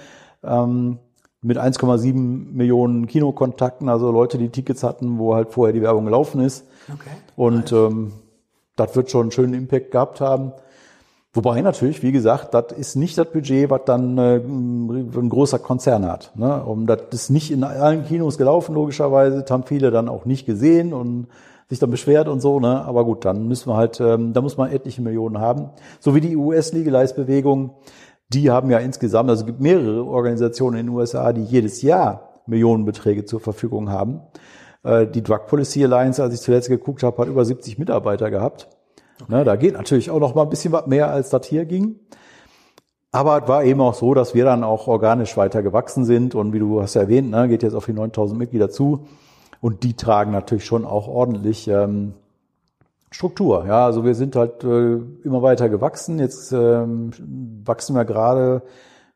ähm, mit 1,7 Millionen Kinokontakten, also Leute, die Tickets hatten, wo halt vorher die Werbung gelaufen ist. Okay. Und ähm, das wird schon einen schönen Impact gehabt haben. Wobei natürlich, wie gesagt, das ist nicht das Budget, was dann äh, ein großer Konzern hat. Ne? Und das ist nicht in allen Kinos gelaufen, logischerweise. Das haben viele dann auch nicht gesehen und sich dann beschwert und so, ne? Aber gut, dann müssen wir halt, ähm, da muss man etliche Millionen haben. So wie die US-Legalize-Bewegung, die haben ja insgesamt, also es gibt mehrere Organisationen in den USA, die jedes Jahr Millionenbeträge zur Verfügung haben. Äh, die Drug Policy Alliance, als ich zuletzt geguckt habe, hat über 70 Mitarbeiter gehabt. Okay. Ne, da geht natürlich auch noch mal ein bisschen was mehr, als das hier ging. Aber es war eben auch so, dass wir dann auch organisch weiter gewachsen sind und wie du hast ja erwähnt, ne, geht jetzt auf die 9000 Mitglieder zu und die tragen natürlich schon auch ordentlich ähm, Struktur. Ja, also wir sind halt äh, immer weiter gewachsen. Jetzt ähm, wachsen wir gerade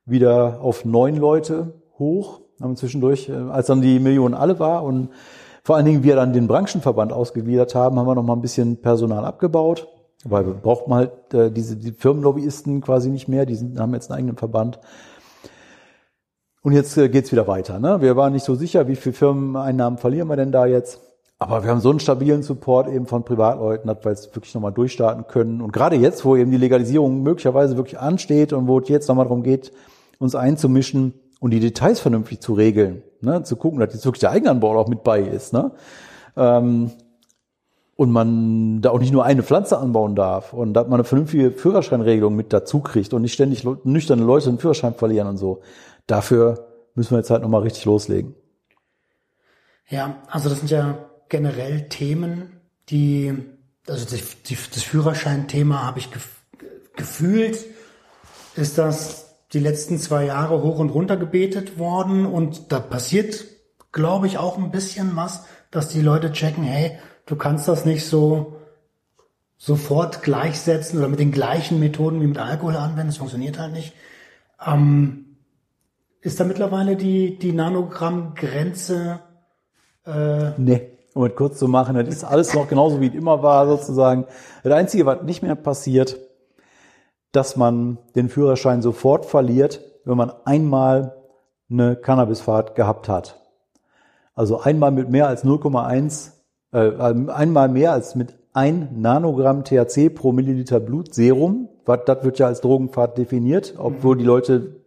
wieder auf neun Leute hoch. Haben zwischendurch, äh, als dann die Million alle war und vor allen Dingen wir dann den Branchenverband ausgegliedert haben, haben wir noch mal ein bisschen Personal abgebaut, weil wir brauchen halt äh, diese die Firmenlobbyisten quasi nicht mehr. Die sind, haben jetzt einen eigenen Verband. Und jetzt äh, geht's wieder weiter. Ne? Wir waren nicht so sicher, wie viel Firmeneinnahmen verlieren wir denn da jetzt. Aber wir haben so einen stabilen Support eben von Privatleuten, dass wir jetzt wirklich nochmal durchstarten können. Und gerade jetzt, wo eben die Legalisierung möglicherweise wirklich ansteht und wo es jetzt nochmal darum geht, uns einzumischen und die Details vernünftig zu regeln, ne? zu gucken, dass jetzt wirklich der Eigenanbau auch mit bei ist. Ne? Ähm, und man da auch nicht nur eine Pflanze anbauen darf und dass man eine vernünftige Führerscheinregelung mit dazu kriegt und nicht ständig nüchterne Leute den Führerschein verlieren und so. Dafür müssen wir jetzt halt nochmal richtig loslegen. Ja, also das sind ja generell Themen, die, also das, das Führerschein-Thema habe ich gef gefühlt, ist das die letzten zwei Jahre hoch und runter gebetet worden und da passiert, glaube ich, auch ein bisschen was, dass die Leute checken, hey, du kannst das nicht so sofort gleichsetzen oder mit den gleichen Methoden wie mit Alkohol anwenden, das funktioniert halt nicht. Ähm, ist da mittlerweile die, die Nanogramm-Grenze? Äh, nee um es kurz zu machen, das ist alles noch genauso wie es immer war sozusagen. Das Einzige, was nicht mehr passiert, dass man den Führerschein sofort verliert, wenn man einmal eine Cannabisfahrt gehabt hat. Also einmal mit mehr als 0,1, äh, einmal mehr als mit ein Nanogramm THC pro Milliliter Blutserum. Das wird ja als Drogenfahrt definiert, obwohl die Leute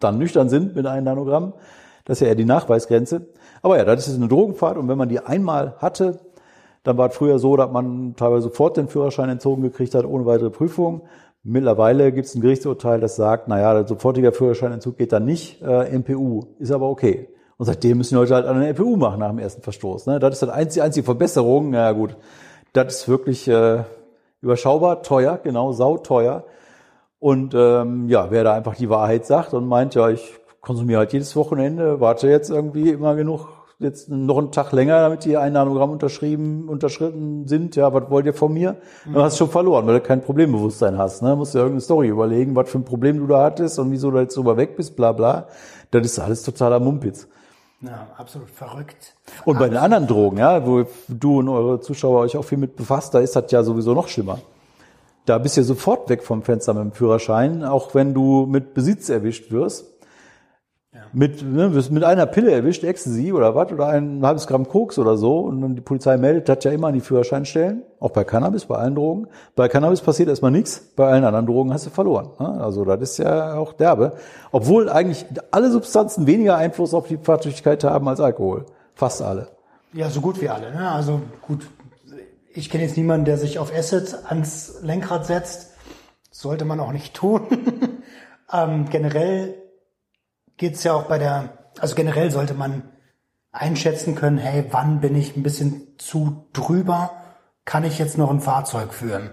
dann nüchtern sind mit einem Nanogramm. Das ist ja eher die Nachweisgrenze. Aber ja, das ist eine Drogenfahrt und wenn man die einmal hatte, dann war es früher so, dass man teilweise sofort den Führerschein entzogen gekriegt hat, ohne weitere Prüfung. Mittlerweile gibt es ein Gerichtsurteil, das sagt, naja, der sofortige Führerscheinentzug geht dann nicht, äh, MPU, ist aber okay. Und seitdem müssen die Leute halt eine MPU machen nach dem ersten Verstoß. Ne? Das ist dann die einzige Verbesserung. Na ja, gut, das ist wirklich äh, überschaubar, teuer, genau, sauteuer. Und ähm, ja, wer da einfach die Wahrheit sagt und meint, ja, ich konsumiere halt jedes Wochenende, warte jetzt irgendwie immer genug, jetzt noch einen Tag länger, damit die Einnahmegramm unterschrieben, unterschritten sind. Ja, was wollt ihr von mir? Dann hast du schon verloren, weil du kein Problembewusstsein hast. Ne? Musst dir irgendeine Story überlegen, was für ein Problem du da hattest und wieso du jetzt drüber weg bist, bla bla. Das ist alles totaler Mumpitz. Ja, absolut verrückt. Und bei den anderen Drogen, ja, wo du und eure Zuschauer euch auch viel mit befasst, da ist das ja sowieso noch schlimmer. Da bist du sofort weg vom Fenster mit dem Führerschein, auch wenn du mit Besitz erwischt wirst mit, ne, mit einer Pille erwischt, Ecstasy oder was, oder ein halbes Gramm Koks oder so, und dann die Polizei meldet, hat ja immer an die Führerscheinstellen, auch bei Cannabis, bei allen Drogen. Bei Cannabis passiert erstmal nichts, bei allen anderen Drogen hast du verloren. Ne? Also das ist ja auch derbe. Obwohl eigentlich alle Substanzen weniger Einfluss auf die Fahrtüchtigkeit haben als Alkohol. Fast alle. Ja, so gut wie alle. Ne? Also gut, ich kenne jetzt niemanden, der sich auf Acid ans Lenkrad setzt. Sollte man auch nicht tun. ähm, generell geht es ja auch bei der, also generell sollte man einschätzen können, hey, wann bin ich ein bisschen zu drüber? Kann ich jetzt noch ein Fahrzeug führen?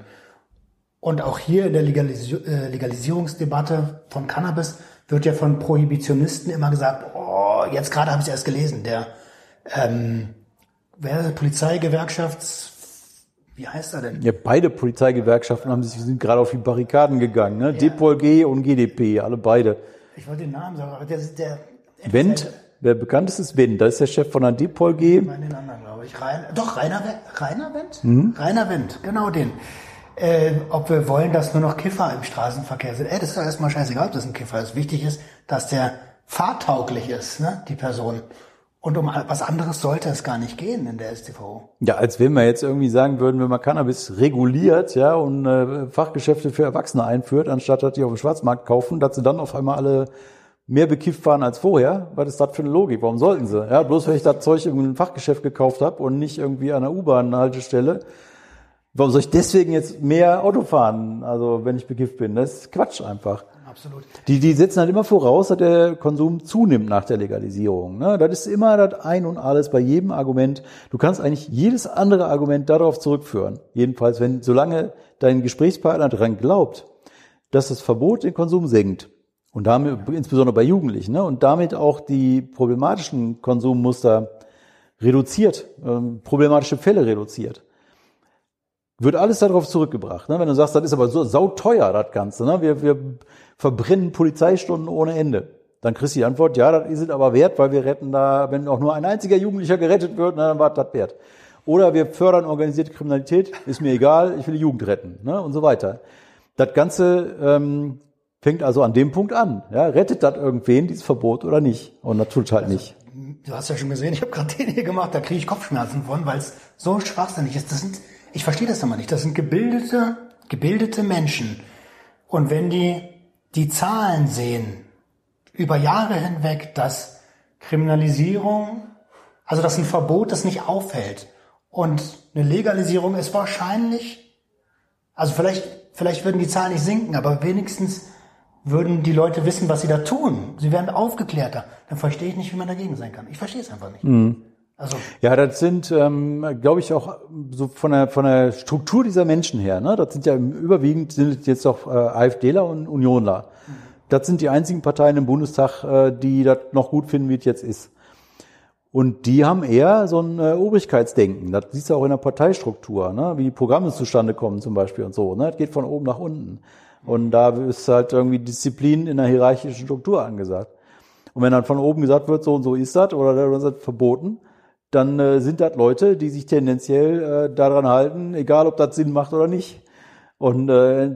Und auch hier in der Legalis äh, Legalisierungsdebatte von Cannabis wird ja von Prohibitionisten immer gesagt, oh, jetzt gerade habe ich es erst gelesen, der ähm, wer Polizeigewerkschafts wie heißt er denn? Ja, beide Polizeigewerkschaften haben sich, sind gerade auf die Barrikaden gegangen, ne? Ja. DPOLG und GDP, alle beide. Ich wollte den Namen sagen, aber der ist der. Wendt, der bekannteste ist Wendt, das ist der Chef von der Dipol G. Ich meine den anderen, glaube ich. Rein, doch, Rainer, Rainer Wendt? Mhm. Rainer Wendt, genau den. Äh, ob wir wollen, dass nur noch Kiffer im Straßenverkehr sind. Ey, das ist ja erstmal scheißegal, ob das ein Kiffer ist. Wichtig ist, dass der fahrtauglich ist, ne, die Person. Und um was anderes sollte es gar nicht gehen in der STVO. Ja, als wenn wir jetzt irgendwie sagen würden, wenn man Cannabis reguliert, ja, und äh, Fachgeschäfte für Erwachsene einführt, anstatt dass die auf dem Schwarzmarkt kaufen, dass sie dann auf einmal alle mehr bekifft waren als vorher. Was ist das für eine Logik? Warum sollten sie? Ja, bloß weil ich das Zeug im Fachgeschäft gekauft habe und nicht irgendwie an der U-Bahn-Haltestelle. Warum soll ich deswegen jetzt mehr Auto fahren? Also wenn ich bekifft bin, das ist Quatsch einfach. Absolut. Die, die setzen halt immer voraus, dass der Konsum zunimmt nach der Legalisierung. Ne? Das ist immer das Ein und Alles bei jedem Argument. Du kannst eigentlich jedes andere Argument darauf zurückführen. Jedenfalls, wenn, solange dein Gesprächspartner daran glaubt, dass das Verbot den Konsum senkt. Und damit, insbesondere bei Jugendlichen, ne? und damit auch die problematischen Konsummuster reduziert, ähm, problematische Fälle reduziert. Wird alles darauf zurückgebracht. Ne? Wenn du sagst, das ist aber so sauteuer, das Ganze. Ne? Wir, wir verbrennen Polizeistunden ohne Ende. Dann kriegst du die Antwort, ja, das ist es aber wert, weil wir retten da, wenn auch nur ein einziger Jugendlicher gerettet wird, na, dann war das wert. Oder wir fördern organisierte Kriminalität, ist mir egal, ich will die Jugend retten ne? und so weiter. Das Ganze ähm, fängt also an dem Punkt an. Ja? Rettet das irgendwen, dieses Verbot oder nicht? Und tut halt nicht. Du hast ja schon gesehen, ich habe gerade den hier gemacht, da kriege ich Kopfschmerzen von, weil es so schwachsinnig ist. Das sind, ich verstehe das immer nicht. Das sind gebildete, gebildete Menschen. Und wenn die die Zahlen sehen, über Jahre hinweg, dass Kriminalisierung, also dass ein Verbot das nicht aufhält und eine Legalisierung ist wahrscheinlich, also vielleicht, vielleicht würden die Zahlen nicht sinken, aber wenigstens würden die Leute wissen, was sie da tun. Sie werden aufgeklärter. Dann verstehe ich nicht, wie man dagegen sein kann. Ich verstehe es einfach nicht. Mhm. Also ja, das sind, ähm, glaube ich, auch so von der von der Struktur dieser Menschen her. Ne? Das sind ja überwiegend sind jetzt doch äh, AfDler und Unionler. Mhm. Das sind die einzigen Parteien im Bundestag, äh, die das noch gut finden, wie es jetzt ist. Und die haben eher so ein äh, Obrigkeitsdenken. Das siehst du auch in der Parteistruktur, ne? wie Programme zustande kommen zum Beispiel und so. Ne? Das geht von oben nach unten. Und da ist halt irgendwie Disziplin in der hierarchischen Struktur angesagt. Und wenn dann von oben gesagt wird, so und so ist das, oder das ist verboten, dann äh, sind das Leute, die sich tendenziell äh, daran halten, egal ob das Sinn macht oder nicht. Und äh,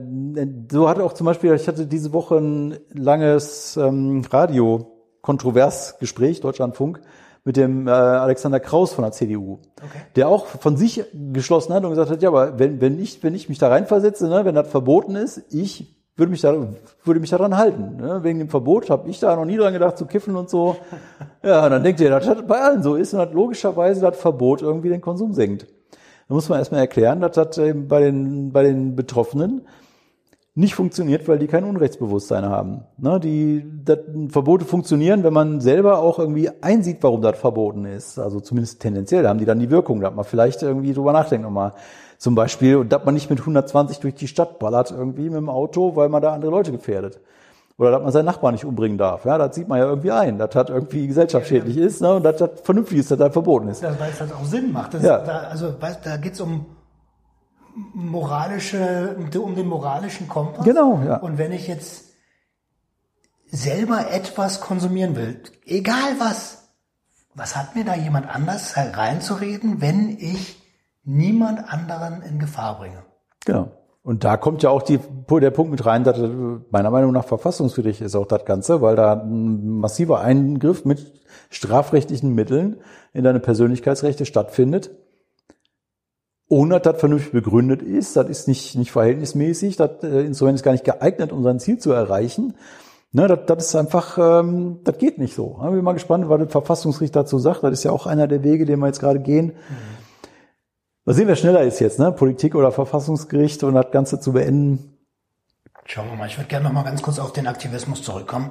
so hatte auch zum Beispiel, ich hatte diese Woche ein langes ähm, Radio-Kontroversgespräch, Deutschlandfunk, mit dem äh, Alexander Kraus von der CDU, okay. der auch von sich geschlossen hat und gesagt hat, ja, aber wenn, wenn, ich, wenn ich mich da reinversetze, ne, wenn das verboten ist, ich würde mich, da, würde mich daran halten. Ne? Wegen dem Verbot habe ich da noch nie dran gedacht zu kiffen und so. Ja, dann denkt ihr, dass das bei allen so ist und dass logischerweise das Verbot irgendwie den Konsum senkt. Da muss man erstmal erklären, dass das bei den, bei den Betroffenen nicht funktioniert, weil die kein Unrechtsbewusstsein haben. Ne, die das, Verbote funktionieren, wenn man selber auch irgendwie einsieht, warum das verboten ist. Also zumindest tendenziell haben die dann die Wirkung, dass man vielleicht irgendwie drüber nachdenkt nochmal. Zum Beispiel, dass man nicht mit 120 durch die Stadt ballert irgendwie mit dem Auto, weil man da andere Leute gefährdet. Oder dass man seinen Nachbarn nicht umbringen darf. Ja, das sieht man ja irgendwie ein. Das hat irgendwie gesellschaftsschädlich ist ne? und dass das vernünftig ist, dass das verboten ist. Das, weil es halt auch Sinn macht. Das ja. da, also weißt, da geht's um moralische, um den moralischen Kompass. Genau, ja. Und wenn ich jetzt selber etwas konsumieren will, egal was, was hat mir da jemand anders reinzureden, wenn ich niemand anderen in Gefahr bringe. Genau. Und da kommt ja auch die, der Punkt mit rein, dass meiner Meinung nach verfassungswidrig ist auch das Ganze, weil da ein massiver Eingriff mit strafrechtlichen Mitteln in deine Persönlichkeitsrechte stattfindet. Ohne dass das vernünftig begründet ist, das ist nicht, nicht verhältnismäßig, das äh, Instrument ist gar nicht geeignet, um sein Ziel zu erreichen. Ne, das, das ist einfach, ähm, das geht nicht so. Ich bin mal gespannt, was der Verfassungsrichter dazu sagt. Das ist ja auch einer der Wege, den wir jetzt gerade gehen. Mhm Mal sehen, wer schneller ist jetzt, ne? Politik oder Verfassungsgericht und das Ganze zu beenden. Schauen wir mal. Ich würde gerne noch mal ganz kurz auf den Aktivismus zurückkommen.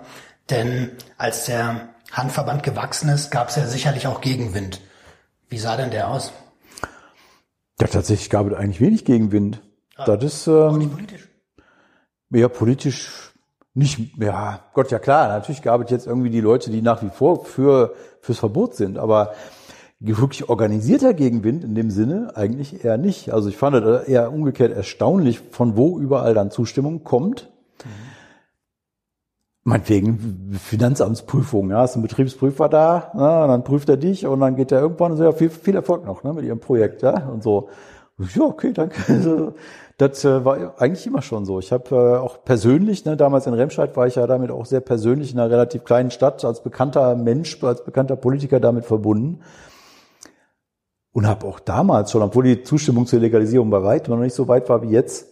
Denn als der Handverband gewachsen ist, gab es ja sicherlich auch Gegenwind. Wie sah denn der aus? Ja, tatsächlich gab es eigentlich wenig Gegenwind. Ah, das ist ähm, auch nicht politisch. Ja, politisch nicht. Ja, Gott, ja klar. Natürlich gab es jetzt irgendwie die Leute, die nach wie vor für fürs Verbot sind. Aber wirklich organisierter Gegenwind in dem Sinne eigentlich eher nicht. Also ich fand das eher umgekehrt erstaunlich, von wo überall dann Zustimmung kommt. Meinetwegen Finanzamtsprüfung, ja, ist ein Betriebsprüfer da, na, dann prüft er dich und dann geht er irgendwann und sagt, ja, viel, viel Erfolg noch ne, mit Ihrem Projekt, ja, und so. Ja, okay, danke. Also, das äh, war eigentlich immer schon so. Ich habe äh, auch persönlich, ne, damals in Remscheid war ich ja damit auch sehr persönlich in einer relativ kleinen Stadt als bekannter Mensch, als bekannter Politiker damit verbunden und habe auch damals schon, obwohl die Zustimmung zur Legalisierung bei weitem noch nicht so weit war wie jetzt,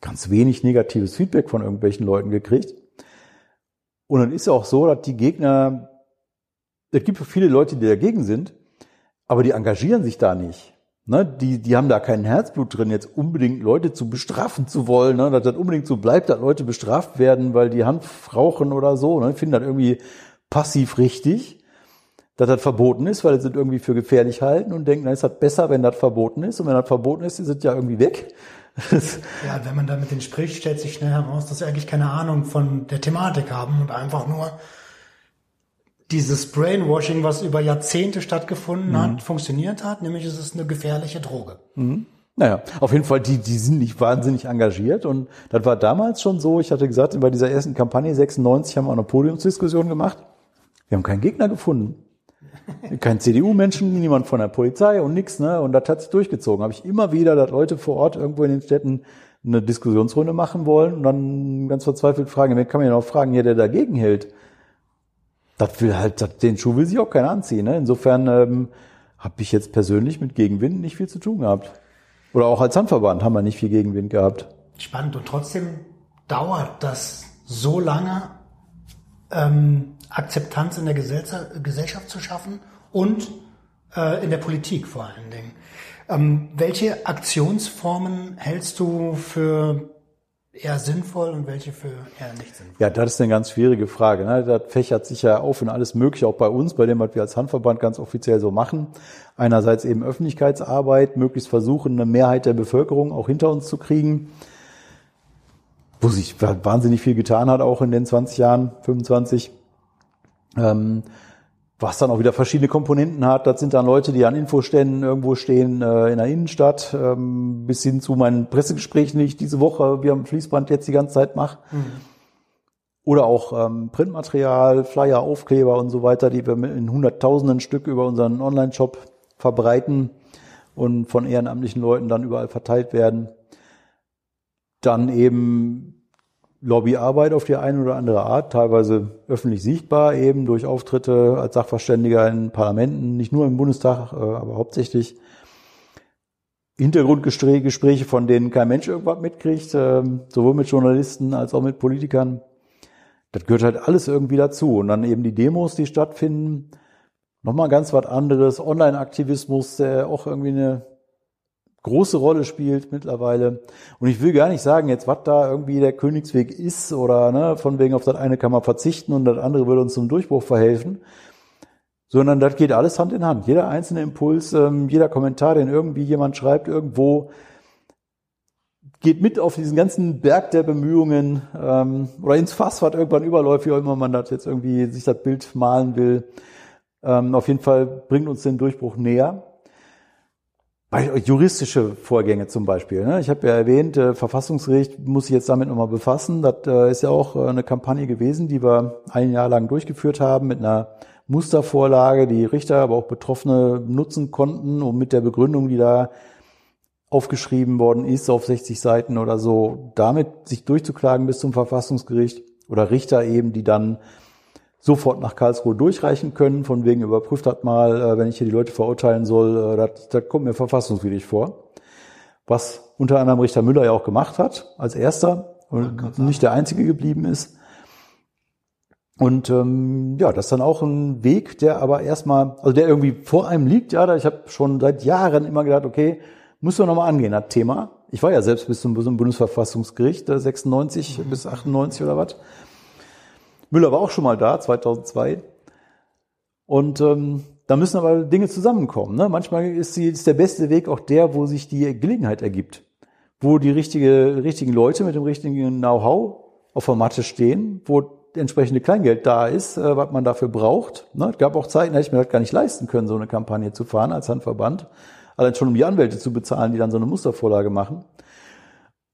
ganz wenig negatives Feedback von irgendwelchen Leuten gekriegt. Und dann ist ja auch so, dass die Gegner, es gibt viele Leute, die dagegen sind, aber die engagieren sich da nicht. Ne, die, die haben da kein Herzblut drin, jetzt unbedingt Leute zu bestrafen zu wollen, ne, dass das unbedingt so bleibt, dass Leute bestraft werden, weil die Hand rauchen oder so. Ne, finden das irgendwie passiv richtig, dass das verboten ist, weil sie es irgendwie für gefährlich halten und denken, dann ist das besser, wenn das verboten ist. Und wenn das verboten ist, ist es ja irgendwie weg. ja, wenn man da mit denen spricht, stellt sich schnell heraus, dass sie eigentlich keine Ahnung von der Thematik haben und einfach nur dieses Brainwashing, was über Jahrzehnte stattgefunden mhm. hat, funktioniert hat, nämlich es ist eine gefährliche Droge. Mhm. Naja, auf jeden Fall, die, die sind nicht wahnsinnig engagiert und das war damals schon so. Ich hatte gesagt, bei dieser ersten Kampagne 96 haben wir auch eine Podiumsdiskussion gemacht. Wir haben keinen Gegner gefunden. Kein CDU-Menschen, niemand von der Polizei und nix, ne? Und das hat sich durchgezogen. Habe ich immer wieder, dass Leute vor Ort irgendwo in den Städten eine Diskussionsrunde machen wollen und dann ganz verzweifelt fragen, wer kann man ja noch fragen, ja, der dagegen hält das will halt, das, den Schuh will sich auch keiner anziehen. Ne? Insofern ähm, habe ich jetzt persönlich mit Gegenwind nicht viel zu tun gehabt. Oder auch als Handverband haben wir nicht viel Gegenwind gehabt. Spannend. Und trotzdem dauert das so lange, ähm, Akzeptanz in der Gesellschaft zu schaffen und äh, in der Politik vor allen Dingen. Ähm, welche Aktionsformen hältst du für eher sinnvoll und welche für eher nicht sinnvoll? Ja, das ist eine ganz schwierige Frage. Ne? Das fächert sich ja auf in alles Mögliche, auch bei uns, bei dem, was wir als Handverband ganz offiziell so machen. Einerseits eben Öffentlichkeitsarbeit, möglichst versuchen, eine Mehrheit der Bevölkerung auch hinter uns zu kriegen, wo sich wahnsinnig viel getan hat, auch in den 20 Jahren, 25. Ähm, was dann auch wieder verschiedene Komponenten hat. Das sind dann Leute, die an Infoständen irgendwo stehen äh, in der Innenstadt, ähm, bis hin zu meinen Pressegesprächen, die ich diese Woche wie am Fließband jetzt die ganze Zeit mache. Mhm. Oder auch ähm, Printmaterial, Flyer, Aufkleber und so weiter, die wir in hunderttausenden Stück über unseren Online-Shop verbreiten und von ehrenamtlichen Leuten dann überall verteilt werden. Dann eben Lobbyarbeit auf die eine oder andere Art, teilweise öffentlich sichtbar, eben durch Auftritte als Sachverständiger in Parlamenten, nicht nur im Bundestag, äh, aber hauptsächlich Hintergrundgespräche, von denen kein Mensch irgendwas mitkriegt, ähm, sowohl mit Journalisten als auch mit Politikern. Das gehört halt alles irgendwie dazu. Und dann eben die Demos, die stattfinden. Nochmal ganz was anderes. Online-Aktivismus, der auch irgendwie eine große Rolle spielt mittlerweile. Und ich will gar nicht sagen, jetzt was da irgendwie der Königsweg ist oder ne, von wegen auf das eine kann man verzichten und das andere würde uns zum Durchbruch verhelfen, sondern das geht alles Hand in Hand. Jeder einzelne Impuls, ähm, jeder Kommentar, den irgendwie jemand schreibt irgendwo, geht mit auf diesen ganzen Berg der Bemühungen ähm, oder ins Fass, was irgendwann überläuft, wie auch immer man das jetzt irgendwie sich das Bild malen will. Ähm, auf jeden Fall bringt uns den Durchbruch näher. Bei juristische Vorgänge zum Beispiel. Ne? Ich habe ja erwähnt, äh, Verfassungsgericht muss sich jetzt damit nochmal befassen. Das äh, ist ja auch äh, eine Kampagne gewesen, die wir ein Jahr lang durchgeführt haben mit einer Mustervorlage, die Richter, aber auch Betroffene nutzen konnten, um mit der Begründung, die da aufgeschrieben worden ist, auf 60 Seiten oder so, damit sich durchzuklagen bis zum Verfassungsgericht oder Richter eben, die dann sofort nach Karlsruhe durchreichen können, von wegen überprüft hat mal, äh, wenn ich hier die Leute verurteilen soll, äh, das, das kommt mir verfassungswidrig vor. Was unter anderem Richter Müller ja auch gemacht hat, als erster und nicht der einzige geblieben ist. Und ähm, ja, das ist dann auch ein Weg, der aber erstmal, also der irgendwie vor einem liegt, ja, da ich habe schon seit Jahren immer gedacht, okay, muss man nochmal angehen, das Thema. Ich war ja selbst bis zum Bundesverfassungsgericht, 96 mhm. bis 98 oder was. Müller war auch schon mal da, 2002. Und ähm, da müssen aber Dinge zusammenkommen. Ne? Manchmal ist, die, ist der beste Weg auch der, wo sich die Gelegenheit ergibt. Wo die richtige, richtigen Leute mit dem richtigen Know-how auf der Matte stehen, wo entsprechende Kleingeld da ist, äh, was man dafür braucht. Ne? Es gab auch Zeiten, da hätte ich mir das gar nicht leisten können, so eine Kampagne zu fahren als Handverband. Allein schon um die Anwälte zu bezahlen, die dann so eine Mustervorlage machen.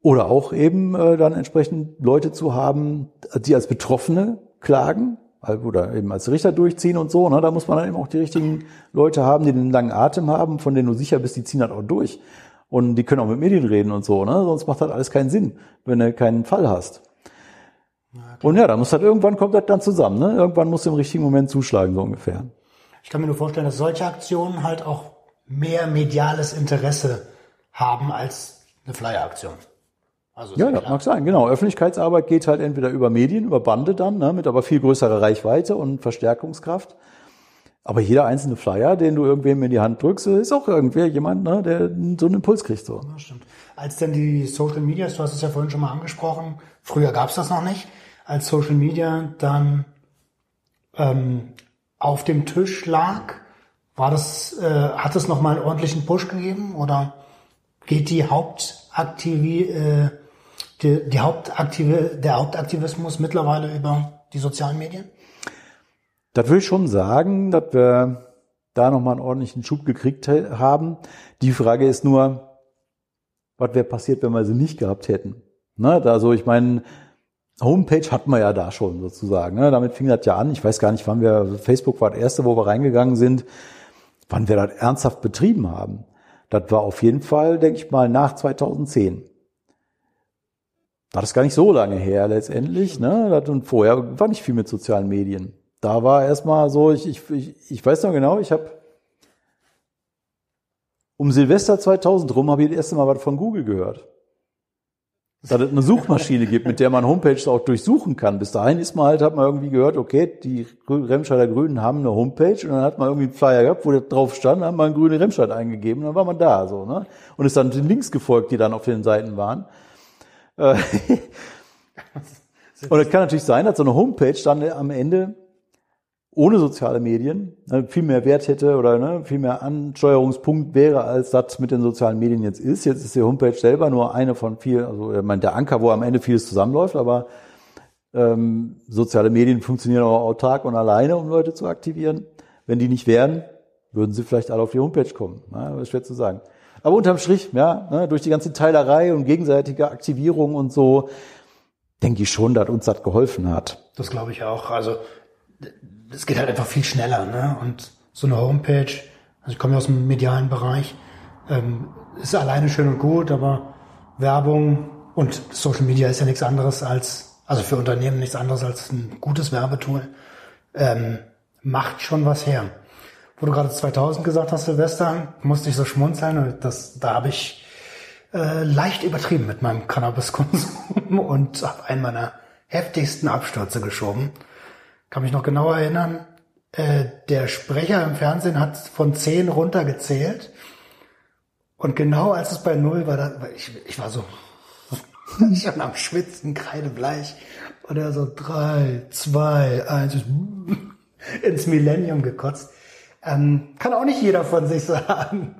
Oder auch eben äh, dann entsprechend Leute zu haben, die als Betroffene klagen oder eben als Richter durchziehen und so. Ne? Da muss man dann eben auch die richtigen Leute haben, die den langen Atem haben, von denen du sicher bist, die ziehen das auch durch. Und die können auch mit Medien reden und so. Ne? Sonst macht das alles keinen Sinn, wenn du keinen Fall hast. und ja, da muss das irgendwann kommt das dann zusammen. Ne? Irgendwann muss im richtigen Moment zuschlagen, so ungefähr. Ich kann mir nur vorstellen, dass solche Aktionen halt auch mehr mediales Interesse haben als eine Flyer-Aktion. Also ja, das mag sein, genau. Öffentlichkeitsarbeit geht halt entweder über Medien, über Bande dann, ne, mit aber viel größerer Reichweite und Verstärkungskraft. Aber jeder einzelne Flyer, den du irgendwem in die Hand drückst, ist auch irgendwer jemand, ne, der so einen Impuls kriegt. So. Ja, stimmt. Als denn die Social Media, du hast es ja vorhin schon mal angesprochen, früher gab es das noch nicht, als Social Media dann ähm, auf dem Tisch lag, war das, äh, hat es nochmal einen ordentlichen Push gegeben oder geht die Hauptaktivi, äh, die, die Hauptaktive, der Hauptaktivismus mittlerweile über die sozialen Medien? Das will ich schon sagen, dass wir da nochmal einen ordentlichen Schub gekriegt haben. Die Frage ist nur, was wäre passiert, wenn wir sie nicht gehabt hätten? Ne, also ich meine, Homepage hatten wir ja da schon sozusagen. Ne? Damit fing das ja an. Ich weiß gar nicht, wann wir, Facebook war das erste, wo wir reingegangen sind, wann wir das ernsthaft betrieben haben. Das war auf jeden Fall, denke ich mal, nach 2010. Das ist gar nicht so lange her letztendlich. Ne? Und vorher war nicht viel mit sozialen Medien. Da war erstmal so, ich, ich, ich, weiß noch genau, ich habe um Silvester 2000 rum habe ich das erste Mal was von Google gehört dass es eine Suchmaschine gibt, mit der man Homepages auch durchsuchen kann. Bis dahin ist man halt, hat man irgendwie gehört, okay, die Remscheider Grünen haben eine Homepage und dann hat man irgendwie einen Flyer gehabt, wo das drauf stand, dann hat man grüne Remscheid eingegeben dann war man da, so, ne? Und ist dann den Links gefolgt, die dann auf den Seiten waren. Äh, und es kann natürlich sein, dass so eine Homepage dann am Ende ohne soziale Medien ne, viel mehr Wert hätte oder ne, viel mehr Ansteuerungspunkt wäre, als das mit den sozialen Medien jetzt ist. Jetzt ist die Homepage selber nur eine von vielen, also ich meine, der Anker, wo am Ende vieles zusammenläuft, aber ähm, soziale Medien funktionieren auch autark und alleine, um Leute zu aktivieren. Wenn die nicht wären, würden sie vielleicht alle auf die Homepage kommen. Ne, das ist schwer zu sagen. Aber unterm Strich, ja, ne, durch die ganze Teilerei und gegenseitige Aktivierung und so, denke ich schon, dass uns das geholfen hat. Das glaube ich auch. Also es geht halt einfach viel schneller, ne? Und so eine Homepage, also ich komme ja aus dem medialen Bereich, ähm, ist alleine schön und gut, aber Werbung und Social Media ist ja nichts anderes als, also für Unternehmen nichts anderes als ein gutes Werbetool, ähm, macht schon was her. Wo du gerade 2000 gesagt hast, Silvester, musste ich so schmunzeln und das, da habe ich äh, leicht übertrieben mit meinem Cannabiskonsum und habe einen meiner heftigsten Abstürze geschoben kann mich noch genau erinnern, äh, der Sprecher im Fernsehen hat von zehn runtergezählt. Und genau als es bei null war, da, ich, ich war so schon am Schwitzen, kreidebleich. Und er so drei, zwei, eins, ins Millennium gekotzt. Ähm, kann auch nicht jeder von sich sagen.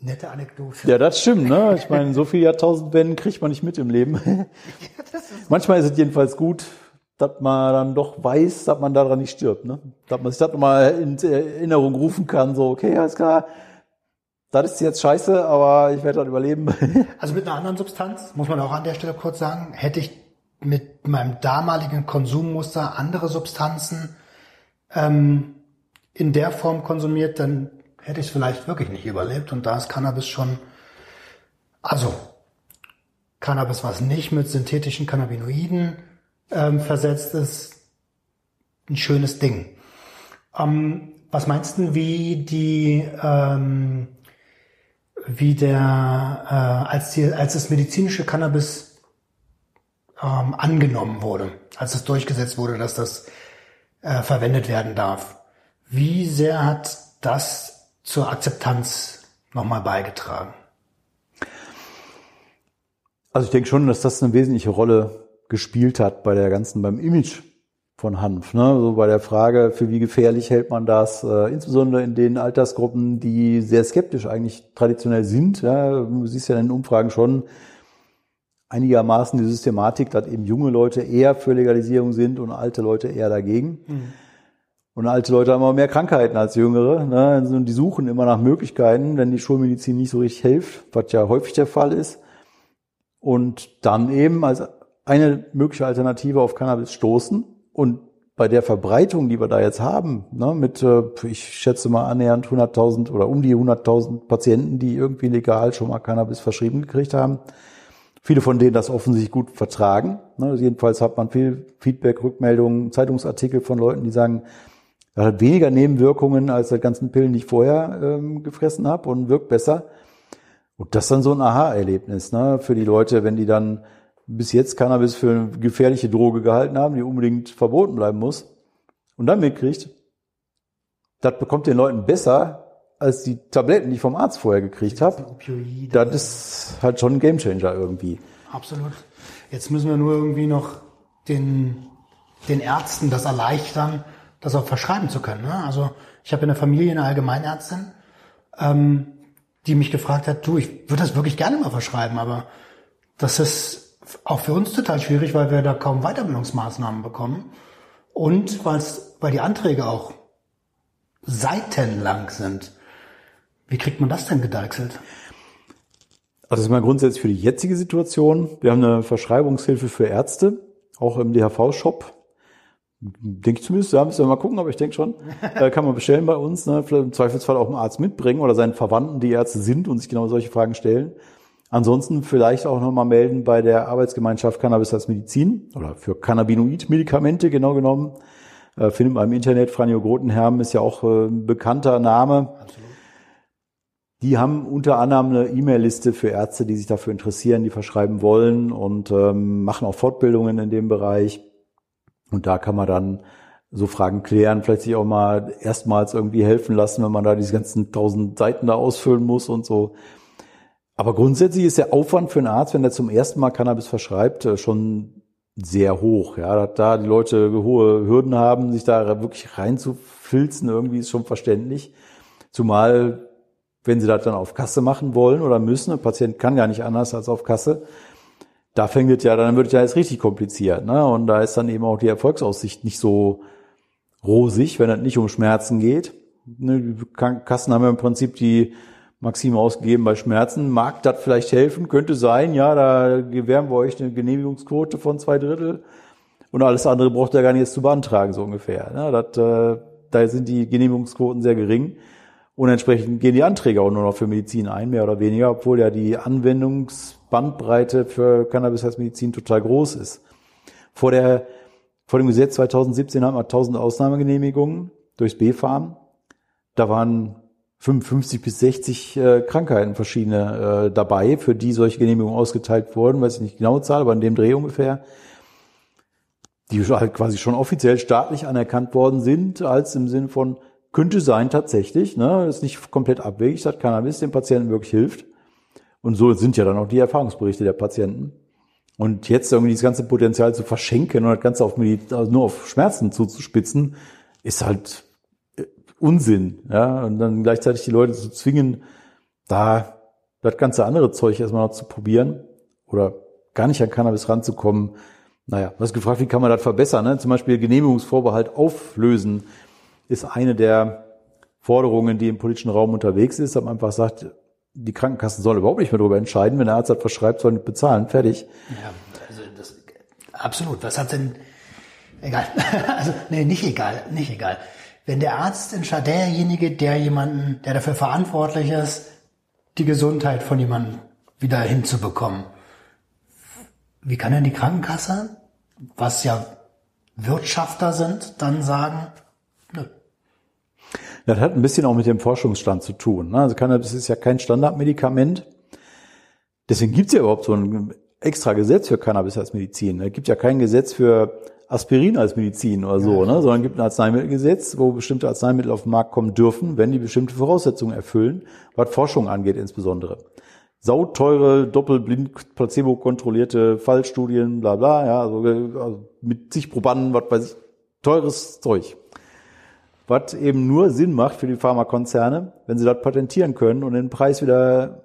Nette Anekdote. Ja, das stimmt, ne? Ich meine, so viele Jahrtausendwenden kriegt man nicht mit im Leben. Ja, ist Manchmal ist es jedenfalls gut, dass man dann doch weiß, dass man daran nicht stirbt. Ne? Dass man sich das nochmal in Erinnerung rufen kann, so, okay, alles klar, das ist jetzt scheiße, aber ich werde das überleben. Also mit einer anderen Substanz, muss man auch an der Stelle kurz sagen, hätte ich mit meinem damaligen Konsummuster andere Substanzen ähm, in der Form konsumiert, dann hätte ich es vielleicht wirklich nicht überlebt. Und da ist Cannabis schon, also Cannabis, was nicht mit synthetischen Cannabinoiden ähm, versetzt ist, ein schönes Ding. Ähm, was meinst du, wie die, ähm, wie der, äh, als die, als das medizinische Cannabis ähm, angenommen wurde, als es durchgesetzt wurde, dass das äh, verwendet werden darf, wie sehr hat das zur Akzeptanz nochmal beigetragen? Also ich denke schon, dass das eine wesentliche Rolle gespielt hat bei der ganzen, beim Image von Hanf. Ne? So bei der Frage, für wie gefährlich hält man das, äh, insbesondere in den Altersgruppen, die sehr skeptisch eigentlich traditionell sind. Ja? Du siehst ja in den Umfragen schon einigermaßen die Systematik, dass eben junge Leute eher für Legalisierung sind und alte Leute eher dagegen. Mhm. Und alte Leute haben immer mehr Krankheiten als jüngere. Ne? Also die suchen immer nach Möglichkeiten, wenn die Schulmedizin nicht so richtig hilft, was ja häufig der Fall ist. Und dann eben als eine mögliche Alternative auf Cannabis stoßen und bei der Verbreitung, die wir da jetzt haben, ne, mit, äh, ich schätze mal annähernd 100.000 oder um die 100.000 Patienten, die irgendwie legal schon mal Cannabis verschrieben gekriegt haben, viele von denen das offensichtlich gut vertragen. Ne, jedenfalls hat man viel Feedback, Rückmeldungen, Zeitungsartikel von Leuten, die sagen, er hat weniger Nebenwirkungen als die ganzen Pillen, die ich vorher ähm, gefressen habe und wirkt besser. Und das ist dann so ein Aha-Erlebnis, ne, für die Leute, wenn die dann bis jetzt Cannabis für eine gefährliche Droge gehalten haben, die unbedingt verboten bleiben muss, und dann mitkriegt, das bekommt den Leuten besser als die Tabletten, die ich vom Arzt vorher gekriegt habe. Das ist halt schon ein Gamechanger irgendwie. Absolut. Jetzt müssen wir nur irgendwie noch den, den Ärzten das erleichtern, das auch verschreiben zu können. Ne? Also ich habe in der Familie eine Allgemeinärztin, ähm, die mich gefragt hat, du, ich würde das wirklich gerne mal verschreiben, aber das ist auch für uns total schwierig, weil wir da kaum Weiterbildungsmaßnahmen bekommen und weil's, weil die Anträge auch seitenlang sind. Wie kriegt man das denn gedeichselt? Also das ist mal grundsätzlich für die jetzige Situation. Wir haben eine Verschreibungshilfe für Ärzte, auch im DHV-Shop. Denke ich zumindest, ja, müssen wir mal gucken, aber ich denke schon, äh, kann man bestellen bei uns. Ne? Vielleicht im Zweifelsfall auch einen Arzt mitbringen oder seinen Verwandten, die Ärzte sind und sich genau solche Fragen stellen. Ansonsten vielleicht auch nochmal melden bei der Arbeitsgemeinschaft Cannabis als Medizin oder für Cannabinoid-Medikamente genau genommen. Äh, findet man im Internet. Franjo Grotenherm ist ja auch äh, ein bekannter Name. Absolut. Die haben unter anderem eine E-Mail-Liste für Ärzte, die sich dafür interessieren, die verschreiben wollen und ähm, machen auch Fortbildungen in dem Bereich. Und da kann man dann so Fragen klären, vielleicht sich auch mal erstmals irgendwie helfen lassen, wenn man da diese ganzen tausend Seiten da ausfüllen muss und so. Aber grundsätzlich ist der Aufwand für einen Arzt, wenn er zum ersten Mal Cannabis verschreibt, äh, schon sehr hoch. Ja, da die Leute hohe Hürden haben, sich da wirklich reinzufilzen, irgendwie ist schon verständlich. Zumal, wenn sie das dann auf Kasse machen wollen oder müssen, ein Patient kann gar nicht anders als auf Kasse, da fängt es ja, dann wird es ja jetzt richtig kompliziert. Ne? Und da ist dann eben auch die Erfolgsaussicht nicht so rosig, wenn es nicht um Schmerzen geht. Ne, die Kassen haben ja im Prinzip die Maxime ausgegeben bei Schmerzen. Mag das vielleicht helfen? Könnte sein, ja, da gewähren wir euch eine Genehmigungsquote von zwei Drittel. Und alles andere braucht ihr gar nicht jetzt zu beantragen, so ungefähr. Ja, das, äh, da sind die Genehmigungsquoten sehr gering. Und entsprechend gehen die Anträge auch nur noch für Medizin ein, mehr oder weniger, obwohl ja die Anwendungsbandbreite für Cannabis als Medizin total groß ist. Vor, der, vor dem Gesetz 2017 haben wir 1000 Ausnahmegenehmigungen durchs B-Farm. Da waren 55 bis 60 äh, Krankheiten verschiedene äh, dabei, für die solche Genehmigungen ausgeteilt wurden, weiß ich nicht genau Zahl, aber in dem Dreh ungefähr, die halt quasi schon offiziell staatlich anerkannt worden sind, als im Sinn von könnte sein tatsächlich, ne, ist nicht komplett abwegig, dass Cannabis dem Patienten wirklich hilft. Und so sind ja dann auch die Erfahrungsberichte der Patienten. Und jetzt irgendwie dieses ganze Potenzial zu verschenken und das Ganze auf, also nur auf Schmerzen zuzuspitzen, ist halt Unsinn. Ja? Und dann gleichzeitig die Leute zu zwingen, da das ganze andere Zeug erstmal noch zu probieren oder gar nicht an Cannabis ranzukommen. Naja, hast gefragt, wie kann man das verbessern? Ne? Zum Beispiel Genehmigungsvorbehalt auflösen ist eine der Forderungen, die im politischen Raum unterwegs ist. Dass man einfach sagt, die Krankenkassen sollen überhaupt nicht mehr darüber entscheiden. Wenn der Arzt das verschreibt, sollen die bezahlen. Fertig. Ja, also das, absolut. Was hat denn, egal. also, nee, nicht egal, nicht egal. Wenn der Arzt entscheidet, derjenige, der jemanden, der dafür verantwortlich ist, die Gesundheit von jemandem wieder hinzubekommen, wie kann denn die Krankenkasse, was ja Wirtschafter sind, dann sagen. Das hat ein bisschen auch mit dem Forschungsstand zu tun. Ne? Also Cannabis ist ja kein Standardmedikament. Deswegen gibt es ja überhaupt so ein extra Gesetz für Cannabis als Medizin. Es gibt ja kein Gesetz für Aspirin als Medizin oder so, ne? sondern gibt ein Arzneimittelgesetz, wo bestimmte Arzneimittel auf den Markt kommen dürfen, wenn die bestimmte Voraussetzungen erfüllen, was Forschung angeht insbesondere. Sauteure, doppelblind, placebo-kontrollierte Fallstudien, bla bla, ja, also, also mit zig Probanden, was weiß ich, teures Zeug. Was eben nur Sinn macht für die Pharmakonzerne, wenn sie das patentieren können und den Preis wieder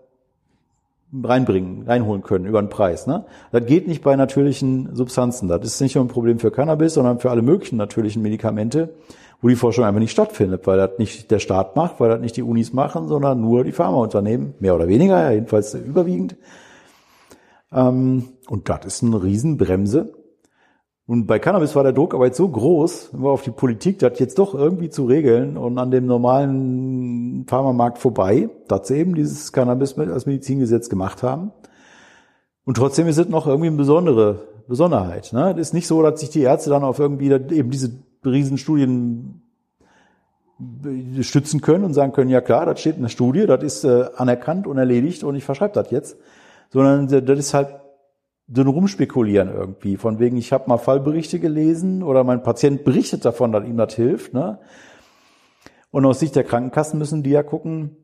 reinbringen, reinholen können über den Preis. Ne? Das geht nicht bei natürlichen Substanzen. Das ist nicht nur ein Problem für Cannabis, sondern für alle möglichen natürlichen Medikamente, wo die Forschung einfach nicht stattfindet, weil das nicht der Staat macht, weil das nicht die Unis machen, sondern nur die Pharmaunternehmen, mehr oder weniger, jedenfalls überwiegend. Ähm, und das ist eine Riesenbremse und bei Cannabis war der Druck aber jetzt so groß, immer auf die Politik, das jetzt doch irgendwie zu regeln und an dem normalen Pharmamarkt vorbei, dass sie eben dieses Cannabis als Medizingesetz gemacht haben. Und trotzdem ist es noch irgendwie eine besondere Besonderheit. Ne? Es ist nicht so, dass sich die Ärzte dann auf irgendwie eben diese Riesenstudien stützen können und sagen können, ja klar, das steht in der Studie, das ist äh, anerkannt und erledigt und ich verschreibe das jetzt. Sondern das ist halt ein Rumspekulieren irgendwie. Von wegen, ich habe mal Fallberichte gelesen oder mein Patient berichtet davon, dass ihm das hilft. Ne? Und aus Sicht der Krankenkassen müssen die ja gucken,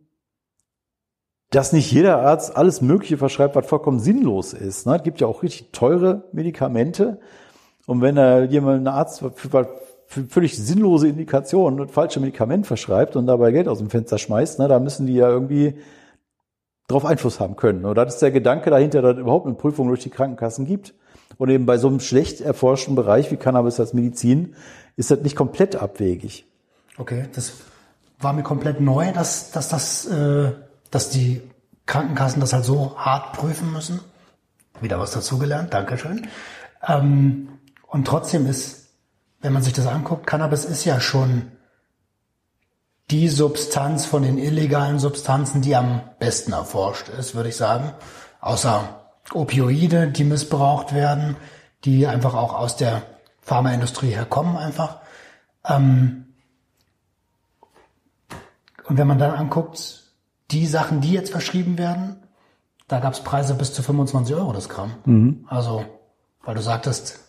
dass nicht jeder Arzt alles Mögliche verschreibt, was vollkommen sinnlos ist. Ne? Es gibt ja auch richtig teure Medikamente. Und wenn da jemand, ein Arzt für, für völlig sinnlose Indikationen und falsche Medikament verschreibt und dabei Geld aus dem Fenster schmeißt, ne, da müssen die ja irgendwie drauf Einfluss haben können. Und das ist der Gedanke dahinter, dass es überhaupt eine Prüfung durch die Krankenkassen gibt. Und eben bei so einem schlecht erforschten Bereich wie Cannabis als Medizin ist das nicht komplett abwegig. Okay, das war mir komplett neu, dass, dass, das, äh, dass die Krankenkassen das halt so hart prüfen müssen. Wieder was dazugelernt, Dankeschön. Ähm, und trotzdem ist, wenn man sich das anguckt, Cannabis ist ja schon die Substanz von den illegalen Substanzen, die am besten erforscht ist, würde ich sagen. Außer Opioide, die missbraucht werden, die einfach auch aus der Pharmaindustrie herkommen einfach. Ähm und wenn man dann anguckt, die Sachen, die jetzt verschrieben werden, da gab es Preise bis zu 25 Euro das Gramm. Mhm. Also, weil du sagtest,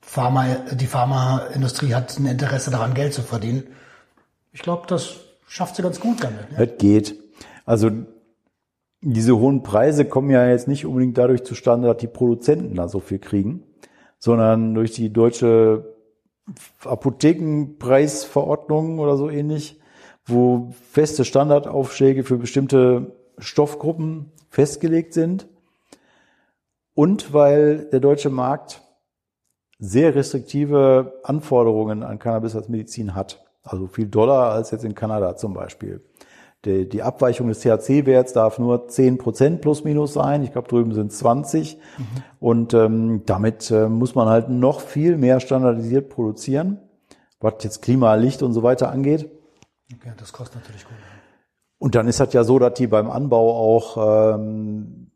Pharma, die Pharmaindustrie hat ein Interesse daran, Geld zu verdienen. Ich glaube, das schafft sie ganz gut damit. Ne? Das geht. Also diese hohen Preise kommen ja jetzt nicht unbedingt dadurch zustande, dass die Produzenten da so viel kriegen, sondern durch die deutsche Apothekenpreisverordnung oder so ähnlich, wo feste Standardaufschläge für bestimmte Stoffgruppen festgelegt sind und weil der deutsche Markt sehr restriktive Anforderungen an Cannabis als Medizin hat. Also viel doller als jetzt in Kanada zum Beispiel. Die, die Abweichung des THC-Werts darf nur 10 Prozent plus minus sein. Ich glaube, drüben sind 20. Mhm. Und ähm, damit äh, muss man halt noch viel mehr standardisiert produzieren, was jetzt Klima, Licht und so weiter angeht. Okay, das kostet natürlich gut. Und dann ist das ja so, dass die beim Anbau auch ähm,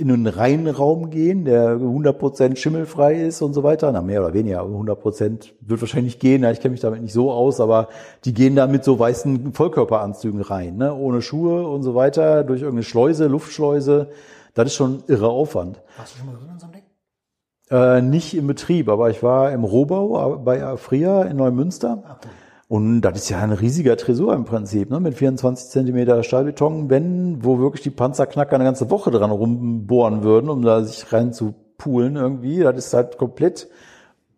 in einen reinen Raum gehen, der 100% schimmelfrei ist und so weiter. Na, mehr oder weniger, 100% wird wahrscheinlich gehen. Ja, ich kenne mich damit nicht so aus, aber die gehen da mit so weißen Vollkörperanzügen rein, ne? ohne Schuhe und so weiter, durch irgendeine Schleuse, Luftschleuse. Das ist schon irre Aufwand. Warst du schon mal drin in so einem Ding? Äh, nicht im Betrieb, aber ich war im Rohbau bei Afria in Neumünster. Ah, cool. Und das ist ja ein riesiger Tresor im Prinzip, ne? mit 24 Zentimeter Stahlbeton, wenn, wo wirklich die Panzerknacker eine ganze Woche dran rumbohren würden, um da sich rein zu poolen irgendwie. Das ist halt komplett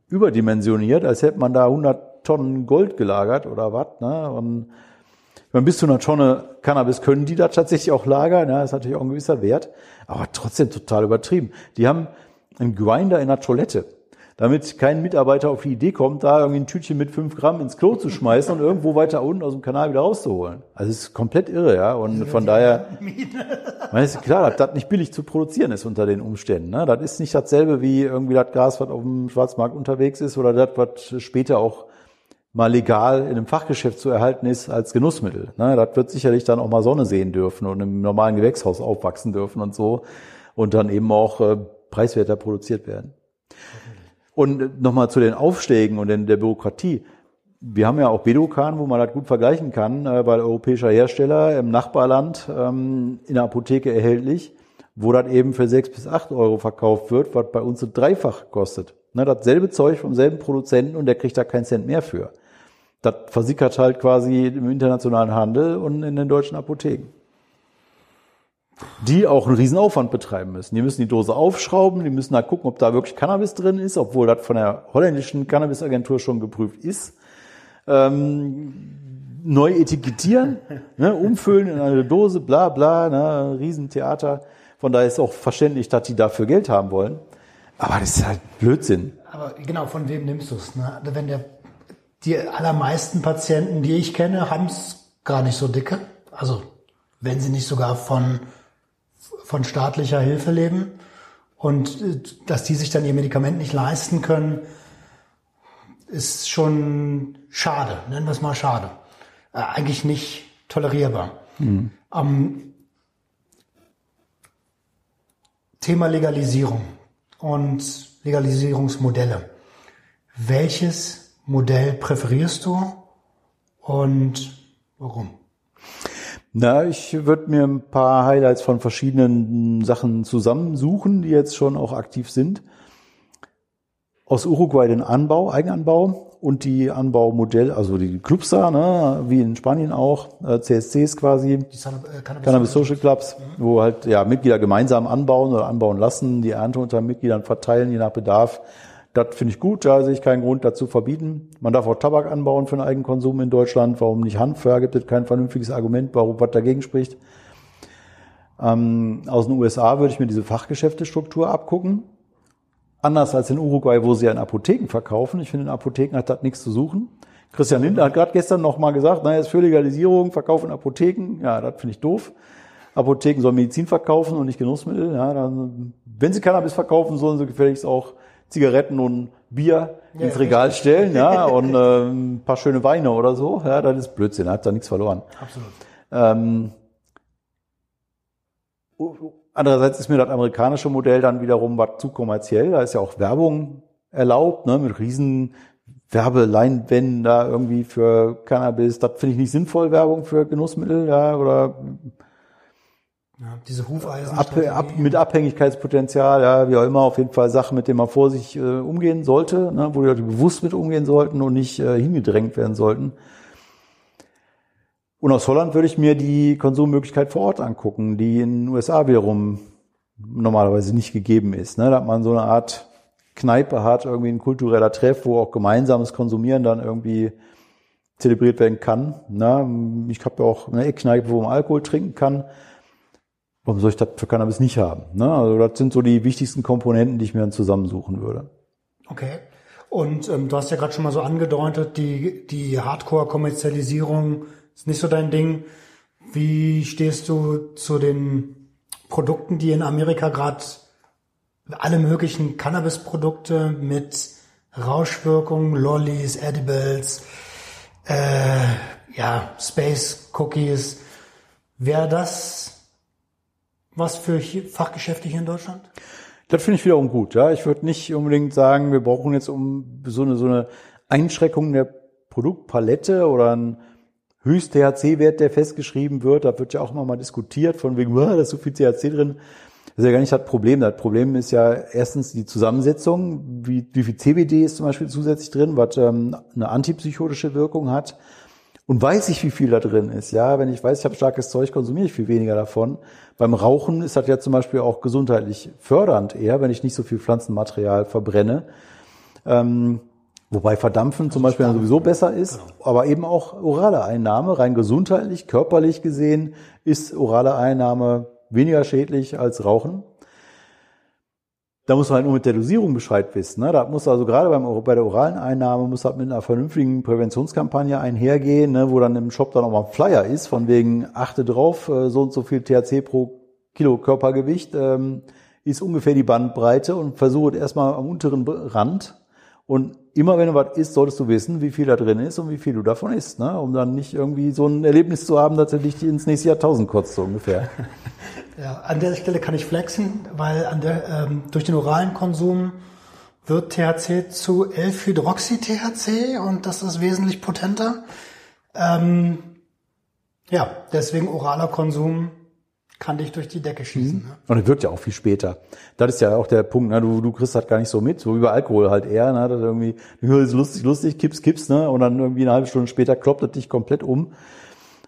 überdimensioniert, als hätte man da 100 Tonnen Gold gelagert oder was. Ne? Und wenn bis zu einer Tonne Cannabis können die da tatsächlich auch lagern, ja, ist natürlich auch ein gewisser Wert, aber trotzdem total übertrieben. Die haben einen Grinder in der Toilette damit kein Mitarbeiter auf die Idee kommt, da irgendwie ein Tütchen mit fünf Gramm ins Klo zu schmeißen und irgendwo weiter unten aus dem Kanal wieder rauszuholen. Also es ist komplett irre, ja. Und von daher, man ist klar, dass das nicht billig zu produzieren ist unter den Umständen. Ne? Das ist nicht dasselbe wie irgendwie das Gas, was auf dem Schwarzmarkt unterwegs ist oder das, was später auch mal legal in einem Fachgeschäft zu erhalten ist als Genussmittel. Ne? Das wird sicherlich dann auch mal Sonne sehen dürfen und im normalen Gewächshaus aufwachsen dürfen und so und dann eben auch äh, preiswerter produziert werden. Und nochmal zu den Aufschlägen und der Bürokratie. Wir haben ja auch Bedokan, wo man das gut vergleichen kann, äh, weil europäischer Hersteller im Nachbarland ähm, in der Apotheke erhältlich, wo das eben für sechs bis acht Euro verkauft wird, was bei uns so dreifach kostet. Ne, dasselbe Zeug vom selben Produzenten und der kriegt da keinen Cent mehr für. Das versickert halt quasi im internationalen Handel und in den deutschen Apotheken die auch einen riesen Aufwand betreiben müssen. Die müssen die Dose aufschrauben, die müssen da gucken, ob da wirklich Cannabis drin ist, obwohl das von der holländischen Cannabisagentur schon geprüft ist. Ähm, neu etikettieren, ne, umfüllen in eine Dose, bla bla, ne, Riesentheater. Von daher ist auch verständlich, dass die dafür Geld haben wollen. Aber das ist halt Blödsinn. Aber genau, von wem nimmst du es? Ne? Wenn der, die allermeisten Patienten, die ich kenne, haben es gar nicht so dicke. Also wenn sie nicht sogar von von staatlicher Hilfe leben und äh, dass die sich dann ihr Medikament nicht leisten können, ist schon schade, nennen wir es mal schade. Äh, eigentlich nicht tolerierbar. Mhm. Ähm, Thema Legalisierung und Legalisierungsmodelle. Welches Modell präferierst du Und warum? Na, ich würde mir ein paar Highlights von verschiedenen Sachen zusammensuchen, die jetzt schon auch aktiv sind. Aus Uruguay den Anbau, Eigenanbau und die Anbaumodell, also die Clubs da, ne, wie in Spanien auch, äh, CSCs quasi, die äh, Cannabis, Cannabis Social Clubs, mhm. wo halt ja Mitglieder gemeinsam anbauen oder anbauen lassen, die Ernte unter Mitgliedern verteilen, je nach Bedarf. Das finde ich gut, da sehe ich keinen Grund dazu verbieten. Man darf auch Tabak anbauen für den Eigenkonsum in Deutschland. Warum nicht Hanf? Ja, gibt es kein vernünftiges Argument, warum was dagegen spricht. Ähm, aus den USA würde ich mir diese Fachgeschäftestruktur abgucken. Anders als in Uruguay, wo sie ja in Apotheken verkaufen. Ich finde, in Apotheken hat das nichts zu suchen. Christian Lindner hat gerade gestern noch mal gesagt, naja, ist für Legalisierung, Verkauf in Apotheken. Ja, das finde ich doof. Apotheken sollen Medizin verkaufen und nicht Genussmittel. Ja, dann, wenn sie Cannabis verkaufen, sollen sie gefälligst auch Zigaretten und Bier ja, ins Regal richtig. stellen, ja, und äh, ein paar schöne Weine oder so. Ja, das ist Blödsinn, hat da nichts verloren. Absolut. Ähm, Andererseits ist mir das amerikanische Modell dann wiederum was zu kommerziell. Da ist ja auch Werbung erlaubt, ne, mit riesen Werbeleinwänden da irgendwie für Cannabis. Das finde ich nicht sinnvoll, Werbung für Genussmittel, ja, oder ja, diese Hufeisen. Ab, ab, mit Abhängigkeitspotenzial, ja, wie auch immer, auf jeden Fall Sachen, mit denen man vorsichtig äh, umgehen sollte, ne, wo die Leute bewusst mit umgehen sollten und nicht äh, hingedrängt werden sollten. Und aus Holland würde ich mir die Konsummöglichkeit vor Ort angucken, die in den USA wiederum normalerweise nicht gegeben ist. Ne? Da hat man so eine Art Kneipe hat, irgendwie ein kultureller Treff, wo auch gemeinsames Konsumieren dann irgendwie zelebriert werden kann. Ne? Ich habe ja auch eine Eckkneipe, wo man Alkohol trinken kann. Warum soll ich das für Cannabis nicht haben? Ne? Also das sind so die wichtigsten Komponenten, die ich mir dann zusammensuchen würde. Okay. Und ähm, du hast ja gerade schon mal so angedeutet, die, die Hardcore-Kommerzialisierung ist nicht so dein Ding. Wie stehst du zu den Produkten, die in Amerika gerade alle möglichen Cannabis-Produkte mit Rauschwirkung, Lollies, Edibles, äh, ja, Space Cookies. Wäre das was für Fachgeschäfte hier in Deutschland? Das finde ich wiederum gut. Ja, ich würde nicht unbedingt sagen, wir brauchen jetzt um so eine so eine Einschränkung der Produktpalette oder ein Höchst-THC-Wert, der festgeschrieben wird. Da wird ja auch immer mal diskutiert, von wegen, da ist so viel THC drin. Das ist ja gar nicht das Problem. Das Problem ist ja erstens die Zusammensetzung, wie, wie viel CBD ist zum Beispiel zusätzlich drin, was ähm, eine antipsychotische Wirkung hat. Und weiß ich, wie viel da drin ist. Ja, wenn ich weiß, ich habe starkes Zeug, konsumiere ich viel weniger davon. Beim Rauchen ist das ja zum Beispiel auch gesundheitlich fördernd eher, wenn ich nicht so viel Pflanzenmaterial verbrenne. Ähm, Wobei Verdampfen zum Beispiel dann sowieso besser ist, genau. aber eben auch orale Einnahme, rein gesundheitlich, körperlich gesehen, ist orale Einnahme weniger schädlich als Rauchen. Da muss man halt nur mit der Dosierung Bescheid wissen. Ne? Da muss also gerade beim, bei der oralen Einnahme muss halt mit einer vernünftigen Präventionskampagne einhergehen, ne? wo dann im Shop dann auch mal ein Flyer ist, von wegen achte drauf, äh, so und so viel THC pro Kilo Körpergewicht ähm, ist ungefähr die Bandbreite und versuche erstmal am unteren Rand und immer wenn du was isst, solltest du wissen, wie viel da drin ist und wie viel du davon isst, ne? um dann nicht irgendwie so ein Erlebnis zu haben, dass er dich ins nächste Jahrtausend kotzt, so ungefähr. Ja, an der Stelle kann ich flexen, weil an der, ähm, durch den oralen Konsum wird THC zu 11-Hydroxy-THC und das ist wesentlich potenter. Ähm, ja, deswegen oraler Konsum kann dich durch die Decke schießen. Mhm. Ne? Und es wirkt ja auch viel später. Das ist ja auch der Punkt, ne? du, du kriegst halt gar nicht so mit, so wie bei Alkohol halt eher, ne? das irgendwie, du ist lustig, lustig, kippst, kippst, ne? und dann irgendwie eine halbe Stunde später kloppt das dich komplett um.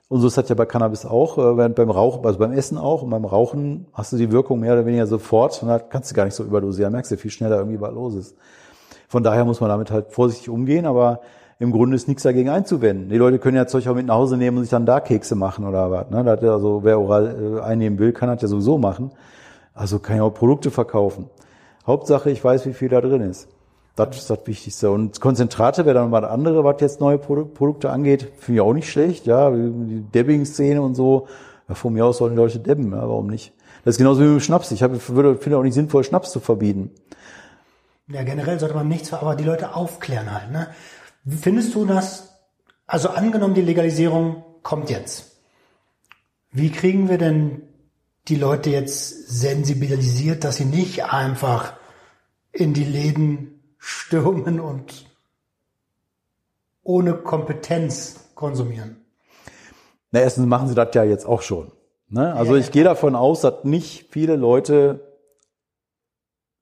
Und so ist das ja bei Cannabis auch, äh, beim Rauchen, also beim Essen auch und beim Rauchen hast du die Wirkung mehr oder weniger sofort und da kannst du gar nicht so überdosieren, merkst du viel schneller irgendwie, was los ist. Von daher muss man damit halt vorsichtig umgehen, aber im Grunde ist nichts dagegen einzuwenden. Die Leute können ja Zeug auch mit nach Hause nehmen und sich dann da Kekse machen oder was. Ne? Das also, wer oral äh, einnehmen will, kann das ja sowieso machen. Also kann ja auch Produkte verkaufen. Hauptsache, ich weiß, wie viel da drin ist. Das ist das Wichtigste. Und Konzentrate wäre dann mal das andere, was jetzt neue Produkte angeht, finde ich auch nicht schlecht. Ja, die Debbing-Szene und so. Ja, von mir aus sollen die Leute debben, ja, warum nicht? Das ist genauso wie mit dem Schnaps. Ich habe, würde, finde auch nicht sinnvoll, Schnaps zu verbieten. Ja, generell sollte man nichts, aber die Leute aufklären halt. Ne? Findest du das, also angenommen, die Legalisierung kommt jetzt. Wie kriegen wir denn die Leute jetzt sensibilisiert, dass sie nicht einfach in die Läden stürmen und ohne Kompetenz konsumieren? Na, erstens machen sie das ja jetzt auch schon. Ne? Also ich gehe davon aus, dass nicht viele Leute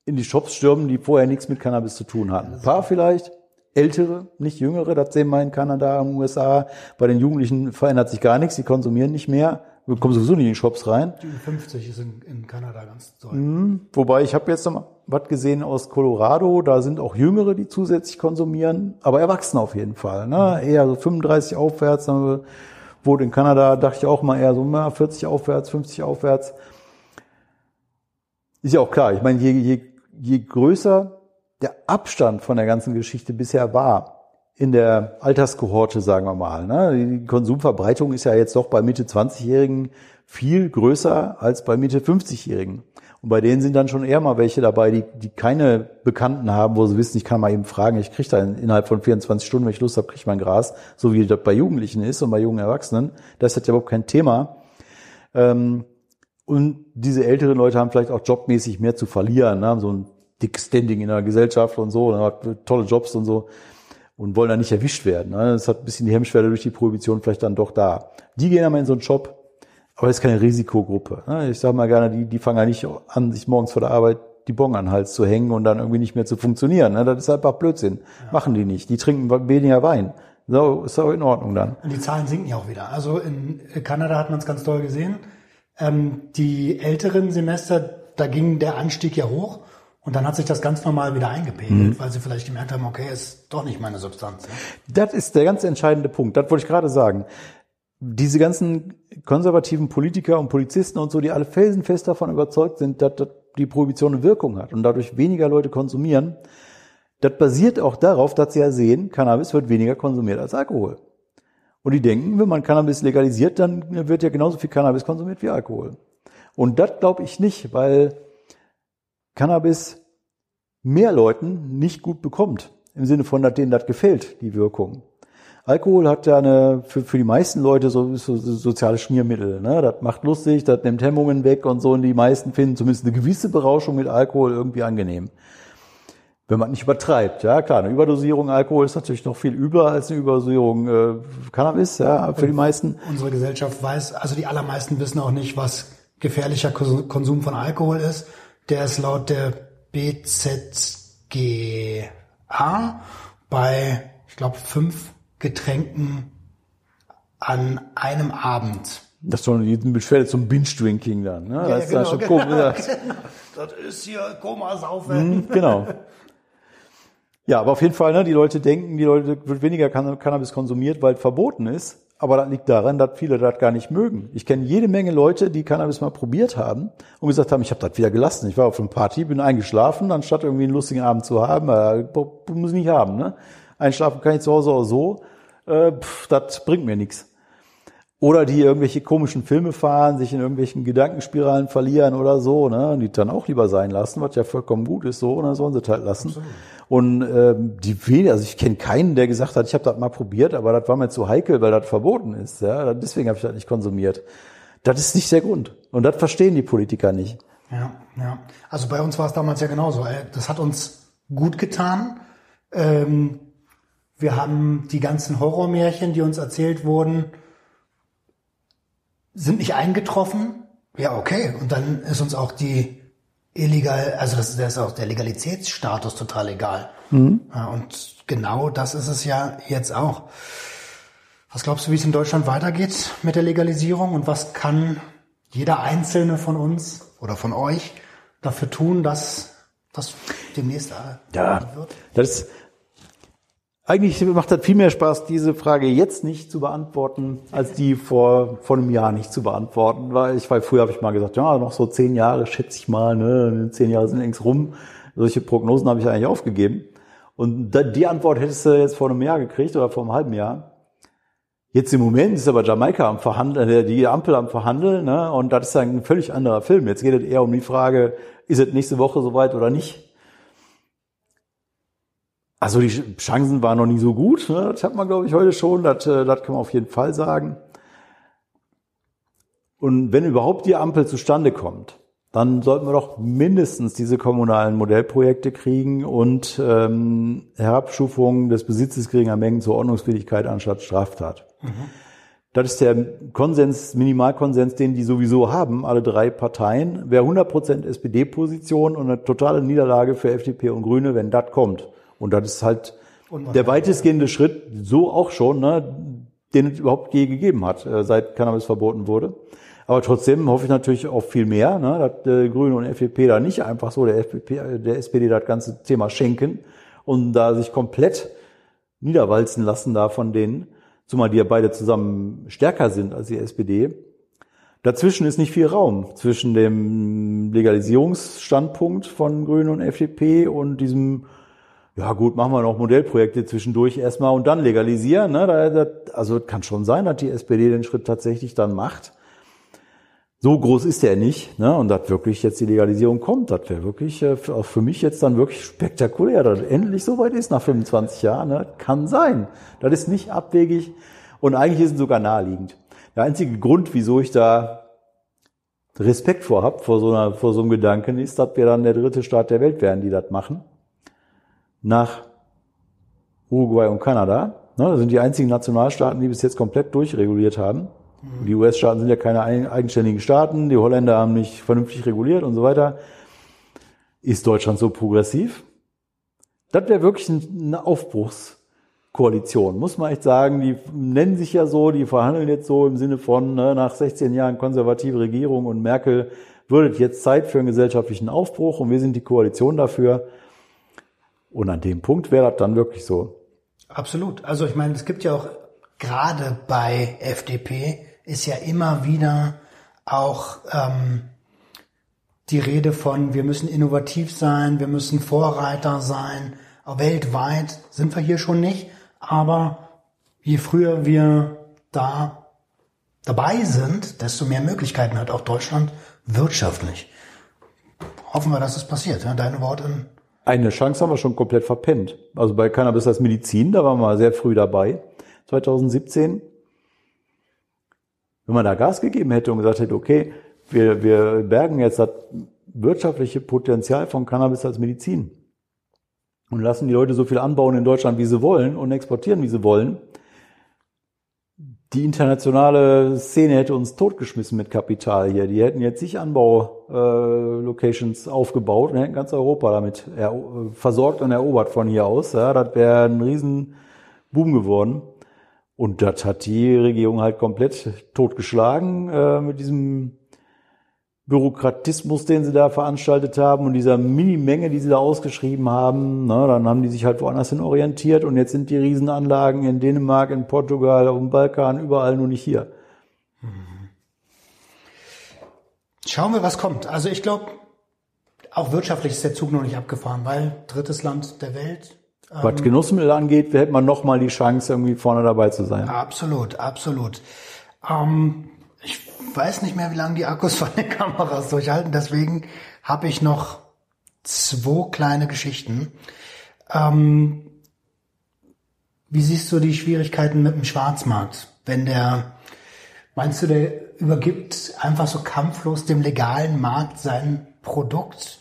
in die Shops stürmen, die vorher nichts mit Cannabis zu tun hatten. Ein paar vielleicht, ältere, nicht jüngere, das sehen wir in Kanada, in den USA. Bei den Jugendlichen verändert sich gar nichts, die konsumieren nicht mehr. Wir kommen sowieso nicht in die Shops rein. Die 50 ist in, in Kanada ganz toll. Mhm. Wobei ich habe jetzt noch was gesehen aus Colorado, da sind auch Jüngere, die zusätzlich konsumieren, aber Erwachsene auf jeden Fall. Ne? Eher so 35 aufwärts, wurde in Kanada, dachte ich auch mal eher so na, 40 aufwärts, 50 aufwärts. Ist ja auch klar, ich meine, je, je, je größer der Abstand von der ganzen Geschichte bisher war, in der Alterskohorte, sagen wir mal. Ne? Die Konsumverbreitung ist ja jetzt doch bei Mitte 20-Jährigen viel größer als bei Mitte 50-Jährigen. Und bei denen sind dann schon eher mal welche dabei, die, die keine Bekannten haben, wo sie wissen, ich kann mal eben fragen, ich kriege da innerhalb von 24 Stunden, wenn ich Lust habe, kriege ich mein Gras, so wie das bei Jugendlichen ist und bei jungen Erwachsenen. Das ist ja überhaupt kein Thema. Ähm, und diese älteren Leute haben vielleicht auch jobmäßig mehr zu verlieren, ne? haben so ein dick Standing in der Gesellschaft und so, tolle Jobs und so und wollen da nicht erwischt werden. Ne? Das hat ein bisschen die Hemmschwelle durch die Prohibition vielleicht dann doch da. Die gehen aber in so einen Job, aber das ist keine Risikogruppe. Ne? Ich sage mal gerne, die, die fangen ja nicht an, sich morgens vor der Arbeit die Bon an den Hals zu hängen und dann irgendwie nicht mehr zu funktionieren. Ne? Das ist einfach Blödsinn. Ja. Machen die nicht. Die trinken weniger Wein. So, ist auch in Ordnung dann. Und die Zahlen sinken ja auch wieder. Also in Kanada hat man es ganz toll gesehen. Ähm, die älteren Semester, da ging der Anstieg ja hoch. Und dann hat sich das ganz normal wieder eingepegelt, mhm. weil sie vielleicht gemerkt haben, okay, ist doch nicht meine Substanz. Ja? Das ist der ganz entscheidende Punkt. Das wollte ich gerade sagen. Diese ganzen konservativen Politiker und Polizisten und so, die alle felsenfest davon überzeugt sind, dass, dass die Prohibition eine Wirkung hat und dadurch weniger Leute konsumieren, das basiert auch darauf, dass sie ja sehen, Cannabis wird weniger konsumiert als Alkohol. Und die denken, wenn man Cannabis legalisiert, dann wird ja genauso viel Cannabis konsumiert wie Alkohol. Und das glaube ich nicht, weil Cannabis mehr Leuten nicht gut bekommt. Im Sinne von, dass denen das gefällt, die Wirkung. Alkohol hat ja eine, für, für die meisten Leute so, so, so soziale Schmiermittel. Ne? Das macht lustig, das nimmt Hemmungen weg und so. Und die meisten finden zumindest eine gewisse Berauschung mit Alkohol irgendwie angenehm. Wenn man nicht übertreibt. Ja, klar, eine Überdosierung Alkohol ist natürlich noch viel übler als eine Überdosierung äh, Cannabis, ja, für die meisten. Unsere Gesellschaft weiß, also die allermeisten wissen auch nicht, was gefährlicher Konsum von Alkohol ist. Der ist laut der BZGA bei, ich glaube, fünf Getränken an einem Abend. Das ist doch eine Beschwerde zum Binge-Drinking dann. Ne? Ja, das, ja, ist genau, genau. das ist hier Komasaufen. Mhm, genau. Ja, aber auf jeden Fall, ne, die Leute denken, die Leute wird weniger Cannabis konsumiert, weil es verboten ist. Aber das liegt daran, dass viele das gar nicht mögen. Ich kenne jede Menge Leute, die Cannabis mal probiert haben und gesagt haben, ich habe das wieder gelassen. Ich war auf einer Party, bin eingeschlafen, anstatt irgendwie einen lustigen Abend zu haben. Äh, muss ich nicht haben. Ne? Einschlafen kann ich zu Hause auch so. Äh, pff, das bringt mir nichts. Oder die irgendwelche komischen Filme fahren, sich in irgendwelchen Gedankenspiralen verlieren oder so, ne? Und die dann auch lieber sein lassen, was ja vollkommen gut ist, so, und dann sollen sie es halt lassen. Absolut. Und ähm, die weniger, also ich kenne keinen, der gesagt hat, ich habe das mal probiert, aber das war mir zu heikel, weil das verboten ist. Ja? Deswegen habe ich das nicht konsumiert. Das ist nicht der Grund. Und das verstehen die Politiker nicht. Ja, ja. Also bei uns war es damals ja genauso. Das hat uns gut getan. Ähm, wir haben die ganzen Horrormärchen, die uns erzählt wurden, sind nicht eingetroffen. Ja, okay. Und dann ist uns auch die illegal, also das, das ist auch der Legalitätsstatus total egal. Mhm. Ja, und genau das ist es ja jetzt auch. Was glaubst du, wie es in Deutschland weitergeht mit der Legalisierung und was kann jeder einzelne von uns oder von euch dafür tun, dass das demnächst ja, wird? Das eigentlich macht das viel mehr Spaß, diese Frage jetzt nicht zu beantworten, als die vor, vor einem Jahr nicht zu beantworten. Weil ich, weil früher habe ich mal gesagt, ja, noch so zehn Jahre schätze ich mal, ne, zehn Jahre sind längst rum. Solche Prognosen habe ich eigentlich aufgegeben. Und die Antwort hättest du jetzt vor einem Jahr gekriegt oder vor einem halben Jahr. Jetzt im Moment ist aber Jamaika am Verhandeln, äh, die Ampel am Verhandeln, ne? und das ist ein völlig anderer Film. Jetzt geht es eher um die Frage, ist es nächste Woche soweit oder nicht? Also die Chancen waren noch nie so gut. Ne? Das hat man, glaube ich, heute schon. Das, äh, das kann man auf jeden Fall sagen. Und wenn überhaupt die Ampel zustande kommt, dann sollten wir doch mindestens diese kommunalen Modellprojekte kriegen und ähm, Herabstufung des Besitzes geringer Mengen zur Ordnungswidrigkeit anstatt Straftat. Das ist der Konsens, Minimalkonsens, den die sowieso haben, alle drei Parteien. Wäre 100% SPD-Position und eine totale Niederlage für FDP und Grüne, wenn das kommt. Und das ist halt der weitestgehende Schritt, so auch schon, ne, den es überhaupt je gegeben hat, äh, seit Cannabis verboten wurde. Aber trotzdem hoffe ich natürlich auf viel mehr, ne, dass äh, Grüne und FDP da nicht einfach so der, FDP, äh, der SPD das ganze Thema schenken und da sich komplett niederwalzen lassen da von denen, zumal die ja beide zusammen stärker sind als die SPD. Dazwischen ist nicht viel Raum zwischen dem Legalisierungsstandpunkt von Grünen und FDP und diesem ja gut, machen wir noch Modellprojekte zwischendurch erstmal und dann legalisieren. Ne? Also kann schon sein, dass die SPD den Schritt tatsächlich dann macht. So groß ist der nicht. Ne? Und dass wirklich jetzt die Legalisierung kommt, das wäre wirklich äh, auch für mich jetzt dann wirklich spektakulär, dass endlich so weit ist nach 25 Jahren. Ne? Kann sein. Das ist nicht abwegig und eigentlich ist es sogar naheliegend. Der einzige Grund, wieso ich da Respekt vor hab vor so, einer, vor so einem Gedanken, ist, dass wir dann der dritte Staat der Welt wären, die das machen nach Uruguay und Kanada. Ne, das sind die einzigen Nationalstaaten, die bis jetzt komplett durchreguliert haben. Mhm. Die US-Staaten sind ja keine eigenständigen Staaten, die Holländer haben nicht vernünftig reguliert und so weiter. Ist Deutschland so progressiv? Das wäre wirklich eine Aufbruchskoalition, muss man echt sagen. Die nennen sich ja so, die verhandeln jetzt so im Sinne von, ne, nach 16 Jahren konservative Regierung und Merkel würde jetzt Zeit für einen gesellschaftlichen Aufbruch und wir sind die Koalition dafür. Und an dem Punkt wäre das dann wirklich so. Absolut. Also ich meine, es gibt ja auch gerade bei FDP ist ja immer wieder auch ähm, die Rede von, wir müssen innovativ sein, wir müssen Vorreiter sein. Weltweit sind wir hier schon nicht, aber je früher wir da dabei sind, desto mehr Möglichkeiten hat auch Deutschland wirtschaftlich. Hoffen wir, dass es passiert. Deine Worte eine Chance haben wir schon komplett verpennt. Also bei Cannabis als Medizin, da waren wir sehr früh dabei, 2017. Wenn man da Gas gegeben hätte und gesagt hätte, okay, wir, wir bergen jetzt das wirtschaftliche Potenzial von Cannabis als Medizin und lassen die Leute so viel anbauen in Deutschland, wie sie wollen und exportieren, wie sie wollen, die internationale Szene hätte uns totgeschmissen mit Kapital hier. Die hätten jetzt sich Anbau-Locations äh, aufgebaut und hätten ganz Europa damit versorgt und erobert von hier aus. Ja, das wäre ein riesen Boom geworden. Und das hat die Regierung halt komplett totgeschlagen äh, mit diesem Bürokratismus, den sie da veranstaltet haben und dieser Minimenge, die sie da ausgeschrieben haben, ne, dann haben die sich halt woanders hin orientiert und jetzt sind die Riesenanlagen in Dänemark, in Portugal, auf dem Balkan, überall nur nicht hier. Schauen wir, was kommt. Also ich glaube, auch wirtschaftlich ist der Zug noch nicht abgefahren, weil drittes Land der Welt. Was ähm, Genussmittel angeht, hätte man noch mal die Chance, irgendwie vorne dabei zu sein. Absolut, absolut. Ähm, ich weiß nicht mehr, wie lange die Akkus von den Kameras durchhalten. Deswegen habe ich noch zwei kleine Geschichten. Ähm, wie siehst du die Schwierigkeiten mit dem Schwarzmarkt? Wenn der, meinst du, der übergibt einfach so kampflos dem legalen Markt sein Produkt?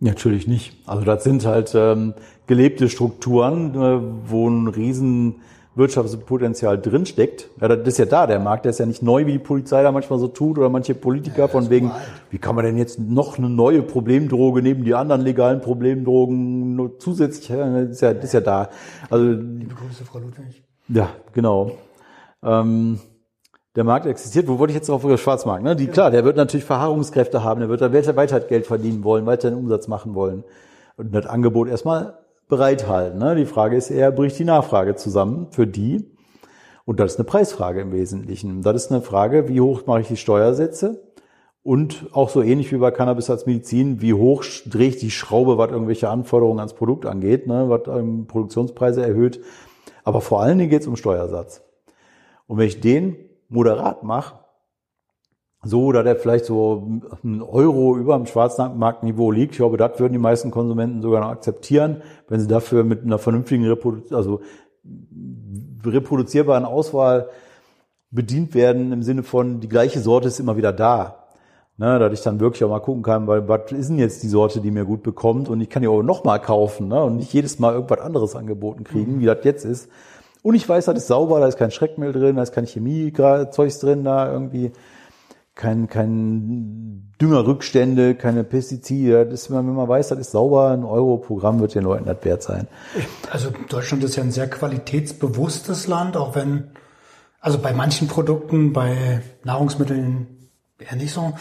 Natürlich nicht. Also das sind halt ähm, gelebte Strukturen, äh, wo ein riesen Wirtschaftspotenzial drinsteckt. Ja, das ist ja da, der Markt, der ist ja nicht neu, wie die Polizei da manchmal so tut oder manche Politiker ja, von wegen, wie kann man denn jetzt noch eine neue Problemdroge neben die anderen legalen Problemdrogen nur zusätzlich, das ist ja, das ist ja da. Also, Liebe Grüße, Frau Ludwig. Ja, genau. Ähm, der Markt existiert. Wo wollte ich jetzt drauf? Schwarzmarkt. Ne? Die, Klar, der wird natürlich Verharrungskräfte haben. Der wird da weiter Geld verdienen wollen, weiterhin Umsatz machen wollen. Und das Angebot erstmal bereithalten. Ne? Die Frage ist eher, bricht die Nachfrage zusammen für die? Und das ist eine Preisfrage im Wesentlichen. Das ist eine Frage, wie hoch mache ich die Steuersätze? Und auch so ähnlich wie bei Cannabis als Medizin, wie hoch drehe ich die Schraube, was irgendwelche Anforderungen ans Produkt angeht, ne? was ähm, Produktionspreise erhöht. Aber vor allen Dingen geht es um Steuersatz. Und wenn ich den moderat mache, so oder der vielleicht so ein Euro über dem Schwarzmarktniveau liegt. Ich glaube, das würden die meisten Konsumenten sogar noch akzeptieren, wenn sie dafür mit einer vernünftigen Reprodu also reproduzierbaren Auswahl bedient werden im Sinne von die gleiche Sorte ist immer wieder da. Ne, dass ich dann wirklich auch mal gucken kann, weil was ist denn jetzt die Sorte, die mir gut bekommt und ich kann die auch nochmal kaufen ne, und nicht jedes Mal irgendwas anderes angeboten kriegen, mhm. wie das jetzt ist. Und ich weiß, das ist sauber, da ist kein Schreckmehl drin, da ist kein Chemiezeugs drin, da irgendwie kein, kein Düngerrückstände, keine Pestizide. Das ist, wenn man weiß, das ist sauber, ein Euro-Programm wird den Leuten das wert sein. Also Deutschland ist ja ein sehr qualitätsbewusstes Land, auch wenn, also bei manchen Produkten, bei Nahrungsmitteln eher nicht so,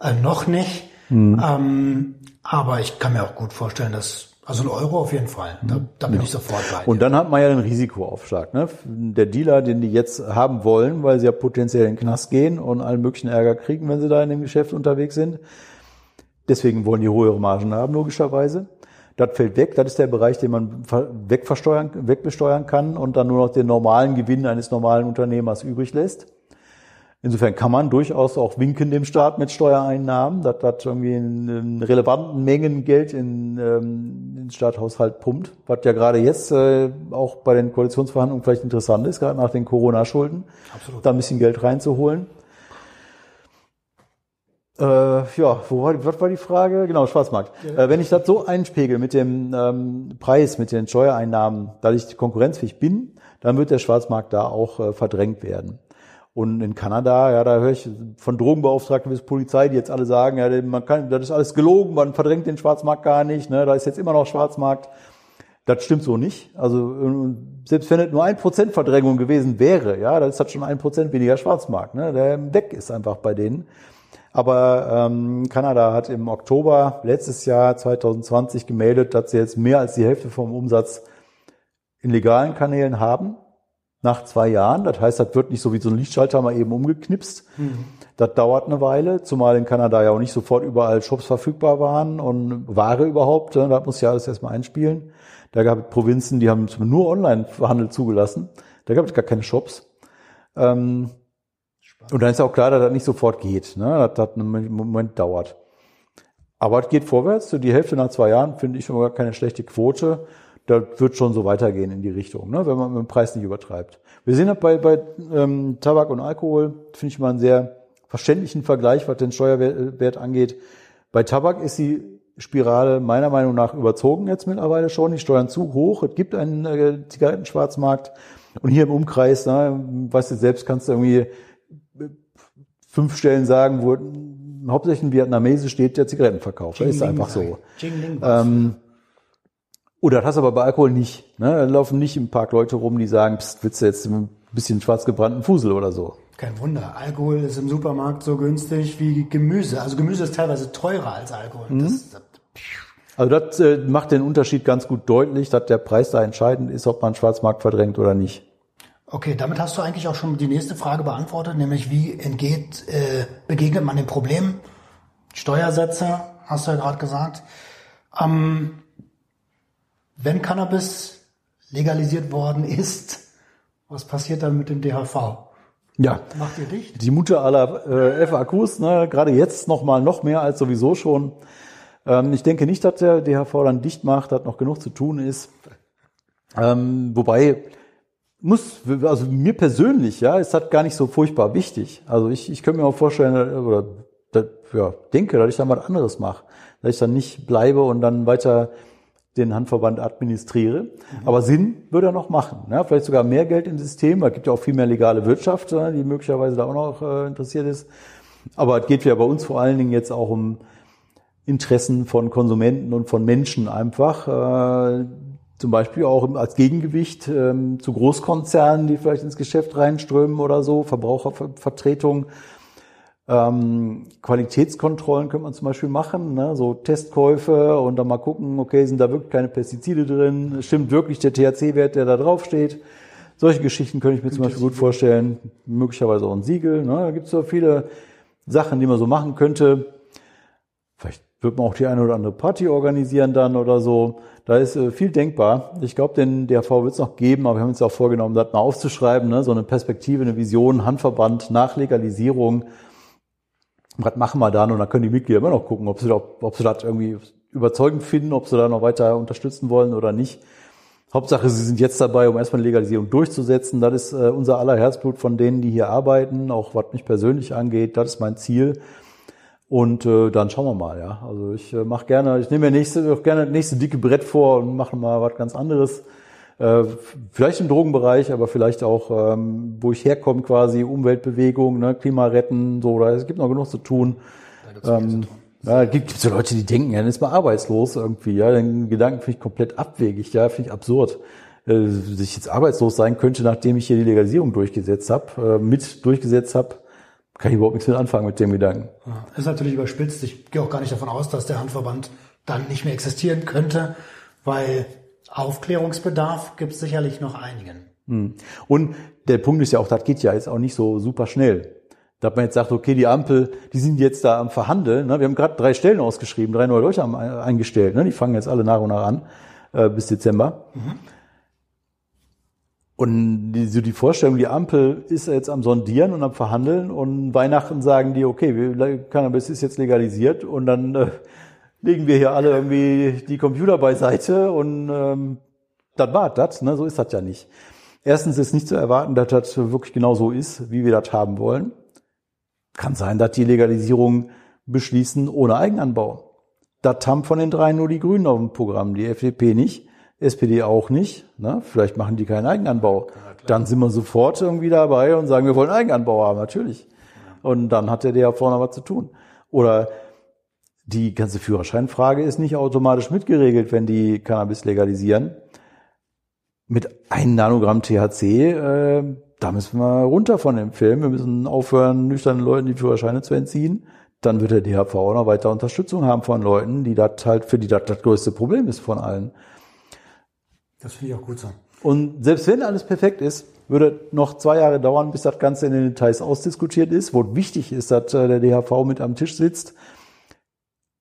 äh, noch nicht. Mhm. Ähm, aber ich kann mir auch gut vorstellen, dass also ein Euro auf jeden Fall. Da, da bin ja. ich sofort bei. Und dann hat man ja den Risikoaufschlag. Ne? Der Dealer, den die jetzt haben wollen, weil sie ja potenziell in den Knast gehen und allen möglichen Ärger kriegen, wenn sie da in dem Geschäft unterwegs sind. Deswegen wollen die höhere Margen haben, logischerweise. Das fällt weg. Das ist der Bereich, den man wegversteuern, wegbesteuern kann und dann nur noch den normalen Gewinn eines normalen Unternehmers übrig lässt. Insofern kann man durchaus auch winken dem Staat mit Steuereinnahmen, dass das irgendwie in, in relevanten Mengen Geld in, ähm, den Staatshaushalt pumpt, was ja gerade jetzt äh, auch bei den Koalitionsverhandlungen vielleicht interessant ist, gerade nach den Corona-Schulden, da ein bisschen Geld reinzuholen. Äh, ja, wo war, was war die Frage? Genau, Schwarzmarkt. Ja. Äh, wenn ich das so einspiegel mit dem ähm, Preis, mit den Steuereinnahmen, da ich konkurrenzfähig bin, dann wird der Schwarzmarkt da auch äh, verdrängt werden. Und in Kanada, ja, da höre ich von Drogenbeauftragten bis Polizei, die jetzt alle sagen, ja, man kann, das ist alles gelogen, man verdrängt den Schwarzmarkt gar nicht, ne, da ist jetzt immer noch Schwarzmarkt. Das stimmt so nicht. Also selbst wenn es nur ein Prozent Verdrängung gewesen wäre, ja, dann ist das schon ein Prozent weniger Schwarzmarkt, ne, der weg ist einfach bei denen. Aber ähm, Kanada hat im Oktober letztes Jahr 2020 gemeldet, dass sie jetzt mehr als die Hälfte vom Umsatz in legalen Kanälen haben nach zwei Jahren. Das heißt, das wird nicht so wie so ein Lichtschalter mal eben umgeknipst. Mhm. Das dauert eine Weile, zumal in Kanada ja auch nicht sofort überall Shops verfügbar waren und Ware überhaupt. Ne? Da muss ja alles erstmal einspielen. Da gab es Provinzen, die haben nur Online-Handel zugelassen. Da gab es gar keine Shops. Ähm, und dann ist ja auch klar, dass das nicht sofort geht, ne? dass das einen Moment dauert. Aber es geht vorwärts. So die Hälfte nach zwei Jahren finde ich schon gar keine schlechte Quote da wird schon so weitergehen in die Richtung, ne, wenn man dem Preis nicht übertreibt. Wir sehen das bei, bei ähm, Tabak und Alkohol, finde ich mal einen sehr verständlichen Vergleich, was den Steuerwert angeht. Bei Tabak ist die Spirale meiner Meinung nach überzogen jetzt mittlerweile schon. Die Steuern zu hoch. Es gibt einen äh, Zigarettenschwarzmarkt. Und hier im Umkreis, ne, weißt du selbst, kannst du irgendwie fünf Stellen sagen, wo hauptsächlich ein Vietnamese steht, der Zigaretten verkauft. Das ist einfach so. Ähm, oder das hast du aber bei Alkohol nicht. Ne? Da laufen nicht im Park Leute rum, die sagen, pst, willst du jetzt ein bisschen schwarz gebrannten Fusel oder so. Kein Wunder. Alkohol ist im Supermarkt so günstig wie Gemüse. Also Gemüse ist teilweise teurer als Alkohol. Mhm. Das, das, also das äh, macht den Unterschied ganz gut deutlich, dass der Preis da entscheidend ist, ob man Schwarzmarkt verdrängt oder nicht. Okay, damit hast du eigentlich auch schon die nächste Frage beantwortet, nämlich wie entgeht, äh, begegnet man dem Problem? Steuersätze, hast du ja gerade gesagt. Ähm, wenn Cannabis legalisiert worden ist, was passiert dann mit dem DHV? Ja. Macht ihr dicht? Die Mutter aller äh, FAQs, ne, gerade jetzt noch mal noch mehr als sowieso schon. Ähm, ich denke nicht, dass der DHV dann dicht macht, dass noch genug zu tun ist. Ähm, wobei muss, also mir persönlich, ja, ist das gar nicht so furchtbar wichtig. Also ich, ich könnte mir auch vorstellen, oder ja, denke, dass ich dann was anderes mache. Dass ich dann nicht bleibe und dann weiter den Handverband administriere. Mhm. Aber Sinn würde er noch machen. Ja, vielleicht sogar mehr Geld im System. Es gibt ja auch viel mehr legale Wirtschaft, äh, die möglicherweise da auch noch äh, interessiert ist. Aber es geht ja bei uns vor allen Dingen jetzt auch um Interessen von Konsumenten und von Menschen einfach. Äh, zum Beispiel auch als Gegengewicht ähm, zu Großkonzernen, die vielleicht ins Geschäft reinströmen oder so, Verbrauchervertretung ähm, Qualitätskontrollen könnte man zum Beispiel machen, ne? so Testkäufe und dann mal gucken, okay, sind da wirklich keine Pestizide drin? Stimmt wirklich der THC-Wert, der da drauf steht? Solche Geschichten könnte ich mir zum Beispiel gut vorstellen. Möglicherweise auch ein Siegel. Ne? Da gibt es so viele Sachen, die man so machen könnte. Vielleicht wird man auch die eine oder andere Party organisieren dann oder so. Da ist äh, viel denkbar. Ich glaube, den DRV wird es noch geben, aber wir haben uns auch vorgenommen, das mal aufzuschreiben, ne? so eine Perspektive, eine Vision, Handverband nach Legalisierung was machen wir dann? Und dann können die Mitglieder immer noch gucken, ob sie, ob, ob sie das irgendwie überzeugend finden, ob sie da noch weiter unterstützen wollen oder nicht. Hauptsache, sie sind jetzt dabei, um erstmal Legalisierung durchzusetzen. Das ist äh, unser aller Herzblut von denen, die hier arbeiten, auch was mich persönlich angeht. Das ist mein Ziel. Und äh, dann schauen wir mal, ja. Also ich äh, mache gerne, ich nehme mir nächste, auch gerne das nächste dicke Brett vor und mache mal was ganz anderes. Äh, vielleicht im Drogenbereich, aber vielleicht auch, ähm, wo ich herkomme, quasi Umweltbewegung, ne, Klima retten, so, da, es gibt noch genug zu tun. Ähm, ja, gibt es ja Leute, die denken, ja, dann ist man arbeitslos irgendwie, ja, den Gedanken finde ich komplett abwegig, ja, finde ich absurd. Äh, dass ich jetzt arbeitslos sein könnte, nachdem ich hier die Legalisierung durchgesetzt habe, äh, mit durchgesetzt habe, kann ich überhaupt nichts mit anfangen mit dem Gedanken. Ja, ist natürlich überspitzt. Ich gehe auch gar nicht davon aus, dass der Handverband dann nicht mehr existieren könnte, weil Aufklärungsbedarf gibt es sicherlich noch einigen. Hm. Und der Punkt ist ja auch, das geht ja jetzt auch nicht so super schnell. Da hat man jetzt sagt, okay, die Ampel, die sind jetzt da am Verhandeln. Ne? Wir haben gerade drei Stellen ausgeschrieben, drei neue Leute haben eingestellt. Ne? Die fangen jetzt alle nach und nach an äh, bis Dezember. Mhm. Und die, so die Vorstellung, die Ampel ist jetzt am Sondieren und am Verhandeln und Weihnachten sagen die, okay, wir, Cannabis ist jetzt legalisiert und dann äh, legen wir hier alle irgendwie die Computer beiseite und ähm, das war das, ne? so ist das ja nicht. Erstens ist nicht zu erwarten, dass das wirklich genau so ist, wie wir das haben wollen. Kann sein, dass die Legalisierung beschließen ohne Eigenanbau. Das haben von den dreien nur die Grünen auf dem Programm, die FDP nicht. SPD auch nicht. Ne? Vielleicht machen die keinen Eigenanbau. dann sind wir sofort irgendwie dabei und sagen, wir wollen Eigenanbau haben, natürlich. Und dann hat der DHV vorne was zu tun. Oder die ganze Führerscheinfrage ist nicht automatisch mitgeregelt, wenn die Cannabis legalisieren. Mit einem Nanogramm THC, äh, da müssen wir runter von dem Film. Wir müssen aufhören, nüchternen Leuten die Führerscheine zu entziehen. Dann wird der DHV auch noch weiter Unterstützung haben von Leuten, die das halt, für die das das größte Problem ist von allen. Das finde ich auch gut so. Und selbst wenn alles perfekt ist, würde noch zwei Jahre dauern, bis das Ganze in den Details ausdiskutiert ist, wo wichtig ist, dass äh, der DHV mit am Tisch sitzt,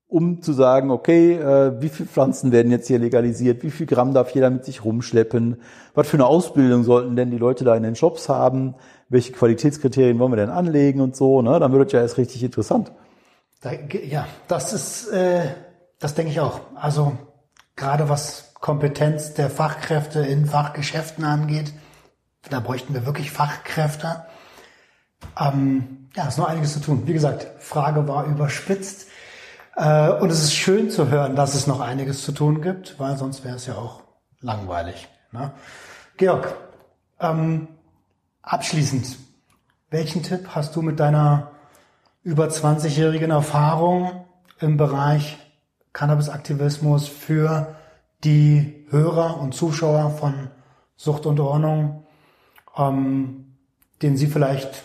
um zu sagen, okay, äh, wie viele Pflanzen werden jetzt hier legalisiert, wie viel Gramm darf jeder mit sich rumschleppen, was für eine Ausbildung sollten denn die Leute da in den Shops haben, welche Qualitätskriterien wollen wir denn anlegen und so, ne? dann wird es ja erst richtig interessant. Da, ja, das ist, äh, das denke ich auch. Also gerade was Kompetenz der Fachkräfte in Fachgeschäften angeht. Da bräuchten wir wirklich Fachkräfte. Ähm, ja, ist noch einiges zu tun. Wie gesagt, Frage war überspitzt. Äh, und es ist schön zu hören, dass es noch einiges zu tun gibt, weil sonst wäre es ja auch langweilig. Ne? Georg, ähm, abschließend, welchen Tipp hast du mit deiner über 20-jährigen Erfahrung im Bereich Cannabisaktivismus für die Hörer und Zuschauer von Sucht und Ordnung, ähm, den sie vielleicht,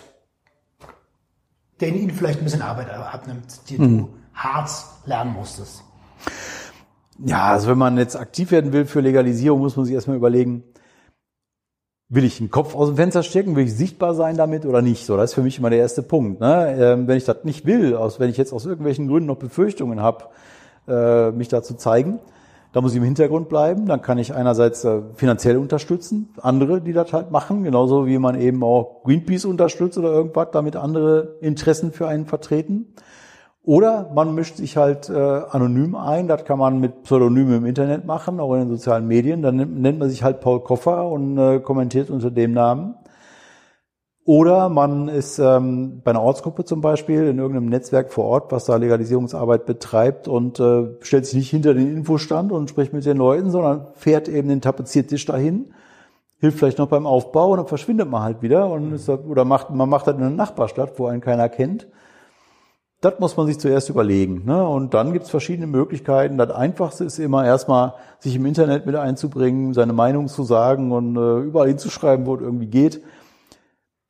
den ihnen vielleicht ein bisschen Arbeit abnimmt, die mhm. du hart lernen musstest. Ja, also wenn man jetzt aktiv werden will für Legalisierung, muss man sich erstmal überlegen, will ich den Kopf aus dem Fenster stecken, will ich sichtbar sein damit oder nicht? So, das ist für mich immer der erste Punkt. Ne? Ähm, wenn ich das nicht will, aus, wenn ich jetzt aus irgendwelchen Gründen noch Befürchtungen habe, äh, mich da zu zeigen, da muss ich im Hintergrund bleiben. Dann kann ich einerseits äh, finanziell unterstützen, andere, die das halt machen, genauso wie man eben auch Greenpeace unterstützt oder irgendwas, damit andere Interessen für einen vertreten. Oder man mischt sich halt äh, anonym ein, das kann man mit Pseudonymen im Internet machen, auch in den sozialen Medien. Dann nennt, man sich halt Paul Koffer und äh, kommentiert unter dem Namen. Oder man ist ähm, bei einer Ortsgruppe zum Beispiel in irgendeinem Netzwerk vor Ort, was da Legalisierungsarbeit betreibt und äh, stellt sich nicht hinter den Infostand und spricht mit den Leuten, sondern fährt eben den Tapeziertisch dahin, hilft vielleicht noch beim Aufbau und dann verschwindet man halt wieder und ist, oder macht, man macht das in einer Nachbarstadt, wo einen keiner kennt. Das muss man sich zuerst überlegen. Ne? Und dann gibt's verschiedene Möglichkeiten. Das Einfachste ist immer erstmal, sich im Internet mit einzubringen, seine Meinung zu sagen und äh, überall hinzuschreiben, wo es irgendwie geht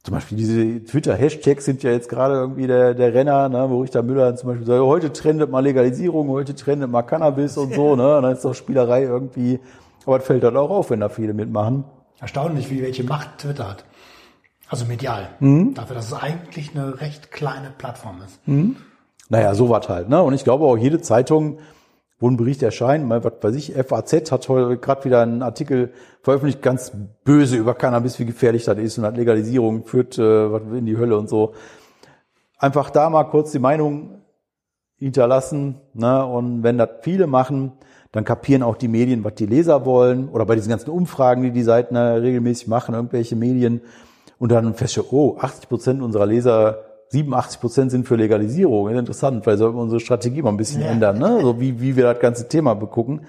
zum Beispiel diese Twitter-Hashtags sind ja jetzt gerade irgendwie der, der Renner, ne, wo Richter Müller zum Beispiel sagt, heute trendet mal Legalisierung, heute trendet mal Cannabis und so, ne, und dann ist doch Spielerei irgendwie, aber es fällt halt auch auf, wenn da viele mitmachen. Erstaunlich, wie welche Macht Twitter hat. Also medial. Mhm. Dafür, dass es eigentlich eine recht kleine Plattform ist. Mhm. Naja, so was halt, ne, und ich glaube auch jede Zeitung, wo ein Bericht erscheint, mal was weiß ich, FAZ hat heute gerade wieder einen Artikel veröffentlicht, ganz böse über Cannabis, wie gefährlich das ist und hat Legalisierung führt äh, in die Hölle und so. Einfach da mal kurz die Meinung hinterlassen, ne? und wenn das viele machen, dann kapieren auch die Medien, was die Leser wollen, oder bei diesen ganzen Umfragen, die die Seiten regelmäßig machen, irgendwelche Medien, und dann feststellen, oh, 80 Prozent unserer Leser 87 Prozent sind für Legalisierung. Das ist interessant, weil sollten wir unsere Strategie mal ein bisschen ja. ändern, ne? so wie, wie wir das ganze Thema begucken.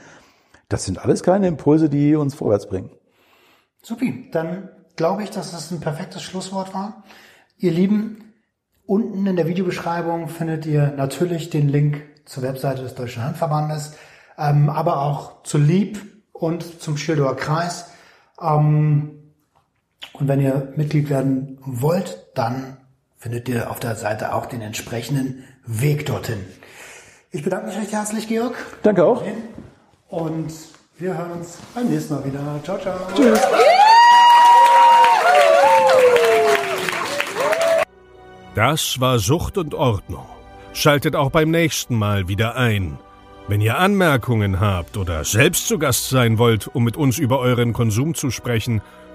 Das sind alles keine Impulse, die uns vorwärts bringen. Supi, dann glaube ich, dass das ein perfektes Schlusswort war. Ihr Lieben, unten in der Videobeschreibung findet ihr natürlich den Link zur Webseite des Deutschen Handverbandes, ähm, aber auch zu Lieb und zum Schildower Kreis. Ähm, und wenn ihr Mitglied werden wollt, dann findet ihr auf der Seite auch den entsprechenden Weg dorthin. Ich bedanke mich recht herzlich, Georg. Danke auch. Und wir hören uns beim nächsten Mal wieder. Ciao, ciao. Tschüss. Das war Sucht und Ordnung. Schaltet auch beim nächsten Mal wieder ein. Wenn ihr Anmerkungen habt oder selbst zu Gast sein wollt, um mit uns über euren Konsum zu sprechen,